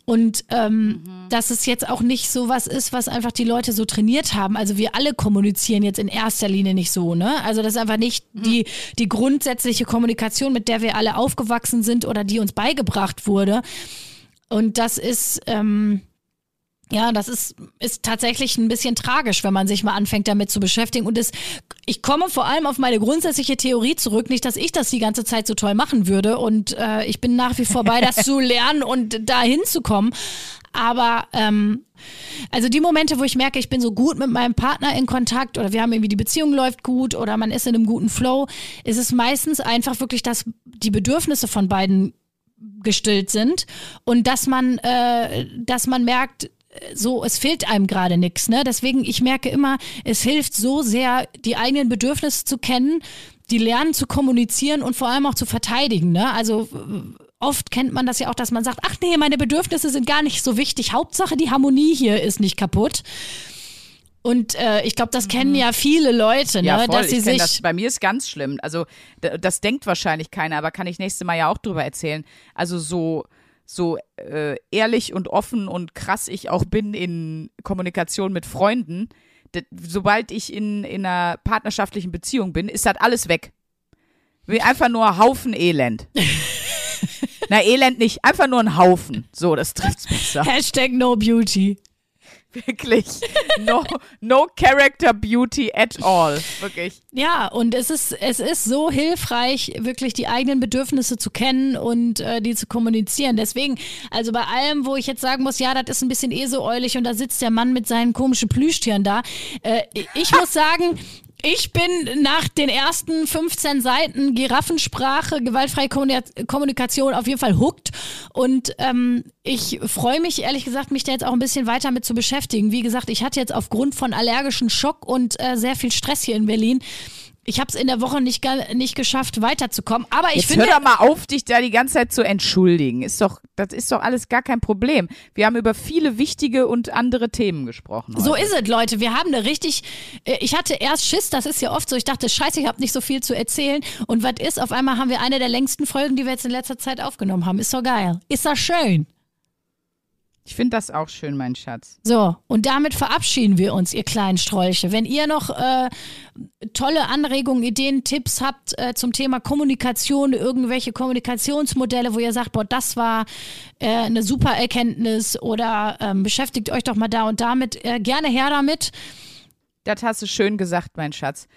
Und ähm, dass es jetzt auch nicht so was ist, was einfach die Leute so trainiert haben. Also wir alle kommunizieren jetzt in erster Linie nicht so, ne? Also das ist einfach nicht die, die grundsätzliche Kommunikation, mit der wir alle aufgewachsen sind oder die uns beigebracht wurde. Und das ist, ähm, ja, das ist, ist tatsächlich ein bisschen tragisch, wenn man sich mal anfängt, damit zu beschäftigen. Und es, ich komme vor allem auf meine grundsätzliche Theorie zurück. Nicht, dass ich das die ganze Zeit so toll machen würde. Und äh, ich bin nach wie vor bei, das zu lernen und da hinzukommen. Aber ähm, also die Momente, wo ich merke, ich bin so gut mit meinem Partner in Kontakt oder wir haben irgendwie die Beziehung läuft gut oder man ist in einem guten Flow, ist es meistens einfach wirklich, dass die Bedürfnisse von beiden gestillt sind und dass man, äh, dass man merkt, so, es fehlt einem gerade nichts. Ne? Deswegen, ich merke immer, es hilft so sehr, die eigenen Bedürfnisse zu kennen, die lernen zu kommunizieren und vor allem auch zu verteidigen. Ne? Also oft kennt man das ja auch, dass man sagt, ach nee, meine Bedürfnisse sind gar nicht so wichtig. Hauptsache, die Harmonie hier ist nicht kaputt. Und äh, ich glaube, das kennen ja viele Leute, ne? Ja, voll. dass sie sich. das, bei mir ist ganz schlimm. Also das denkt wahrscheinlich keiner, aber kann ich nächstes Mal ja auch drüber erzählen. Also so so äh, ehrlich und offen und krass ich auch bin in Kommunikation mit Freunden, sobald ich in, in einer partnerschaftlichen Beziehung bin, ist das alles weg. Will einfach nur Haufen Elend. Na, Elend nicht, einfach nur ein Haufen. So, das trifft's besser. Hashtag No Beauty. Wirklich. No, no character beauty at all. Wirklich. Ja, und es ist, es ist so hilfreich, wirklich die eigenen Bedürfnisse zu kennen und äh, die zu kommunizieren. Deswegen, also bei allem, wo ich jetzt sagen muss, ja, das ist ein bisschen eh so eulig und da sitzt der Mann mit seinen komischen Plüschtieren da. Äh, ich muss sagen, ich bin nach den ersten 15 Seiten Giraffensprache, gewaltfreie Kommuni- Kommunikation auf jeden Fall hooked. Und ähm, ich freue mich, ehrlich gesagt, mich da jetzt auch ein bisschen weiter mit zu beschäftigen. Wie gesagt, ich hatte jetzt aufgrund von allergischen Schock und äh, sehr viel Stress hier in Berlin. Ich habe es in der Woche nicht, nicht geschafft, weiterzukommen. Aber ich Jetzt finde. hör doch mal auf, dich da die ganze Zeit zu entschuldigen. Ist doch, das ist doch alles gar kein Problem. Wir haben über viele wichtige und andere Themen gesprochen. So heute. ist es, Leute. Wir haben eine richtig. äh, Ich hatte erst Schiss, das ist ja oft so. Ich dachte, scheiße, ich habe nicht so viel zu erzählen. Und was ist? Auf einmal haben wir eine der längsten Folgen, die wir jetzt in letzter Zeit aufgenommen haben. Ist doch geil. Ist doch schön. Ich finde das auch schön, mein Schatz. So, und damit verabschieden wir uns, ihr kleinen Strolche. Wenn ihr noch äh, tolle Anregungen, Ideen, Tipps habt äh, zum Thema Kommunikation, irgendwelche Kommunikationsmodelle, wo ihr sagt, boah, das war äh, eine super Erkenntnis oder ähm, beschäftigt euch doch mal da und damit, äh, gerne her damit. Das hast du schön gesagt, mein Schatz.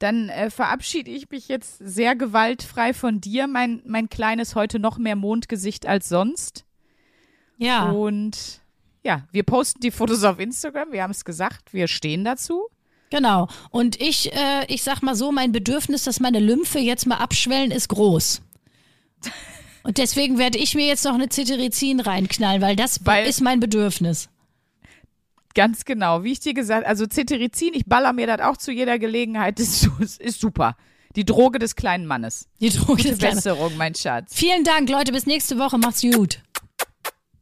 Dann äh, verabschiede ich mich jetzt sehr gewaltfrei von dir, mein, mein kleines heute noch mehr Mondgesicht als sonst. Ja. Und ja, wir posten die Fotos auf Instagram. Wir haben es gesagt, wir stehen dazu. Genau. Und ich, äh, ich sag mal so, mein Bedürfnis, dass meine Lymphe jetzt mal abschwellen, ist groß. Und deswegen werde ich mir jetzt noch eine Cetirizin reinknallen, weil das Weil- ist mein Bedürfnis. Ganz genau, wie ich dir gesagt also Cetirizin, ich baller mir das auch zu jeder Gelegenheit, ist, ist super. Die Droge des kleinen Mannes. Die Droge Gute des Kleinen. Besserung, mein Schatz. Vielen Dank, Leute. Bis nächste Woche. Macht's gut.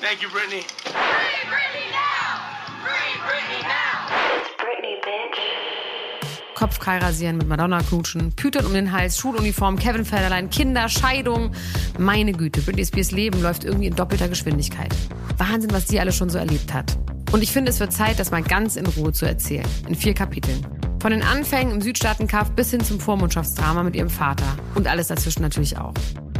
Thank you, Brittany. Kopf Kai rasieren, mit Madonna knutschen, Pütern um den Hals, Schuluniform, Kevin Federlein, Kinder, Scheidung. Meine Güte, Britney Spears Leben läuft irgendwie in doppelter Geschwindigkeit. Wahnsinn, was die alle schon so erlebt hat. Und ich finde, es wird Zeit, das mal ganz in Ruhe zu erzählen. In vier Kapiteln. Von den Anfängen im Südstaatenkampf bis hin zum Vormundschaftsdrama mit ihrem Vater. Und alles dazwischen natürlich auch.